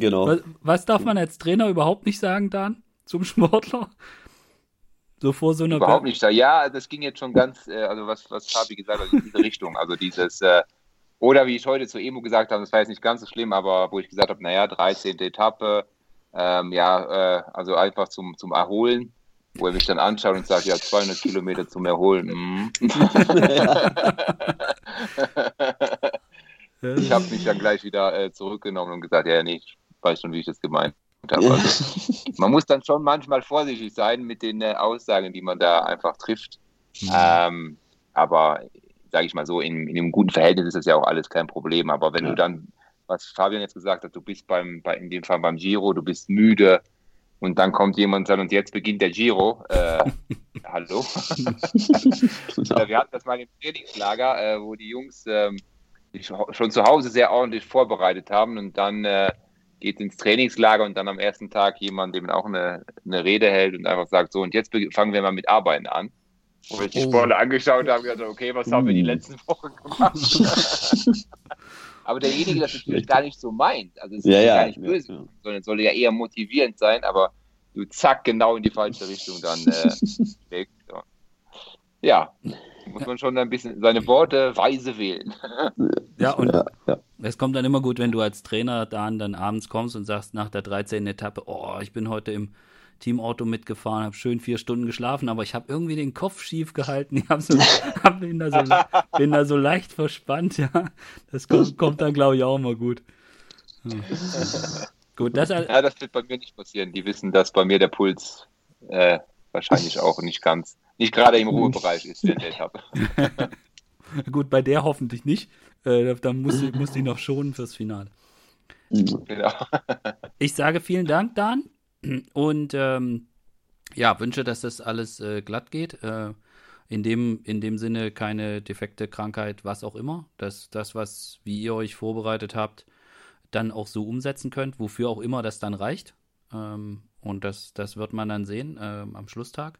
Genau. Was, was, darf man als Trainer überhaupt nicht sagen, Dan, zum Sportler? So vor so einer. Überhaupt nicht. Ja, das ging jetzt schon ganz, äh, also was, was Fabi gesagt hat, in diese Richtung. Also dieses, äh, oder wie ich heute zu Emo gesagt habe, das war jetzt nicht ganz so schlimm, aber wo ich gesagt habe, naja, 13. Etappe, ähm, ja, äh, also einfach zum, zum Erholen, wo er mich dann anschaut und sagt, ja, 200 Kilometer zum Erholen. Mm. (laughs) (laughs) ich habe mich dann gleich wieder äh, zurückgenommen und gesagt, ja, nee, weiß schon, wie ich das gemeint habe. Also, man muss dann schon manchmal vorsichtig sein mit den äh, Aussagen, die man da einfach trifft. Mhm. Ähm, aber sage ich mal so, in, in, einem guten Verhältnis ist das ja auch alles kein Problem. Aber wenn ja. du dann, was Fabian jetzt gesagt hat, du bist beim, bei, in dem Fall beim Giro, du bist müde und dann kommt jemand und sagt, und jetzt beginnt der Giro. Äh, (laughs) hallo? genau. Wir hatten das mal im Trainingslager, äh, wo die Jungs ähm, schon zu Hause sehr ordentlich vorbereitet haben und dann äh, geht ins Trainingslager und dann am ersten Tag jemand, dem auch eine, eine Rede hält und einfach sagt, so und jetzt fangen wir mal mit Arbeiten an. Wo ich die oh. Sportler angeschaut habe, gesagt, okay, was haben wir die hm. letzten Wochen gemacht? (laughs) aber derjenige das natürlich gar nicht so meint, also es ist ja, ja, gar nicht böse, ja, sondern soll ja eher motivierend sein, aber du zack genau in die falsche Richtung dann äh. (laughs) Ja, muss man schon ein bisschen seine Worte weise wählen. Ja, und ja, ja. Es kommt dann immer gut, wenn du als Trainer dann, dann abends kommst und sagst nach der 13. Etappe, oh, ich bin heute im, Teamauto mitgefahren, habe schön vier Stunden geschlafen, aber ich habe irgendwie den Kopf schief gehalten. (laughs) Ich hab so, hab, bin, da so, bin da so leicht verspannt, ja. Das kommt, kommt dann, glaube ich, auch mal gut. Ja. gut, das, ja, das wird bei mir nicht passieren. Die wissen, dass bei mir der Puls äh, wahrscheinlich auch nicht ganz, nicht gerade im Ruhebereich ist, den ich habe. gut, bei der hoffentlich nicht. Äh, dann muss, muss die noch schonen fürs Finale. Genau. ich sage vielen Dank, Dan. Und ähm, ja, wünsche, dass das alles äh, glatt geht. Äh, in, dem, in dem Sinne keine defekte Krankheit, was auch immer. Dass das, was, wie ihr euch vorbereitet habt, dann auch so umsetzen könnt, wofür auch immer das dann reicht. Ähm, und das, das wird man dann sehen ähm, am Schlusstag.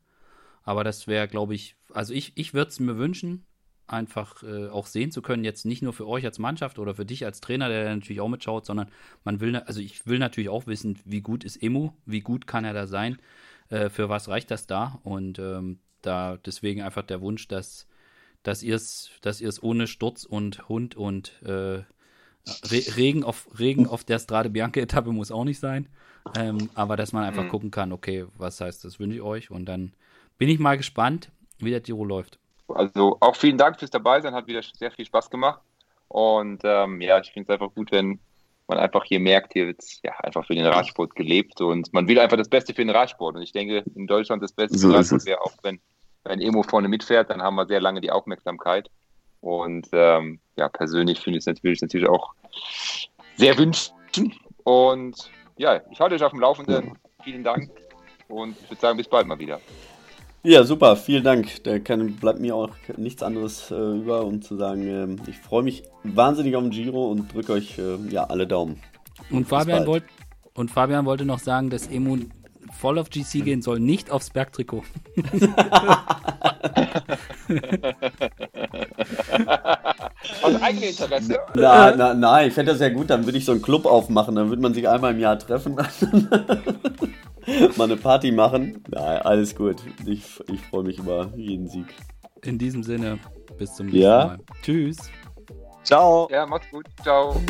Aber das wäre, glaube ich, also ich, ich würde es mir wünschen, einfach äh, auch sehen zu können, jetzt nicht nur für euch als Mannschaft oder für dich als Trainer, der natürlich auch mitschaut, sondern man will, also ich will natürlich auch wissen, wie gut ist Emu, wie gut kann er da sein, äh, für was reicht das da? Und ähm, da deswegen einfach der Wunsch, dass, dass ihr es dass ihr's ohne Sturz und Hund und äh, Re Regen auf Regen auf der Strade Bianca Etappe muss auch nicht sein, ähm, aber dass man einfach mhm. gucken kann, okay, was heißt das, wünsche ich euch? Und dann bin ich mal gespannt, wie der Tiro läuft. Also auch vielen Dank fürs Dabeisein, hat wieder sehr viel Spaß gemacht. Und ähm, ja, ich finde es einfach gut, wenn man einfach hier merkt, hier wird ja einfach für den Radsport gelebt und man will einfach das Beste für den Radsport. Und ich denke, in Deutschland das Beste so für den Radsport wäre auch, wenn, wenn Emo vorne mitfährt, dann haben wir sehr lange die Aufmerksamkeit. Und ähm, ja, persönlich finde ich es natürlich, natürlich auch sehr wünschen. Und ja, ich halte euch auf dem Laufenden. Vielen Dank und ich würde sagen, bis bald mal wieder. Ja, super, vielen Dank. Da kann, bleibt mir auch nichts anderes äh, über, um zu sagen, äh, ich freue mich wahnsinnig auf den Giro und drücke euch äh, ja alle Daumen. Und Fabian, wollt, und Fabian wollte noch sagen, dass Emu voll auf GC gehen soll, nicht aufs Bergtrikot. Aus eigenem Interesse. Na, na, nein, ich fände das ja gut, dann würde ich so einen Club aufmachen, dann würde man sich einmal im Jahr treffen. (laughs) (laughs) mal eine Party machen. Nein, alles gut. Ich, ich freue mich über jeden Sieg. In diesem Sinne, bis zum nächsten ja. Mal. Tschüss. Ciao. Ja, macht's gut. Ciao.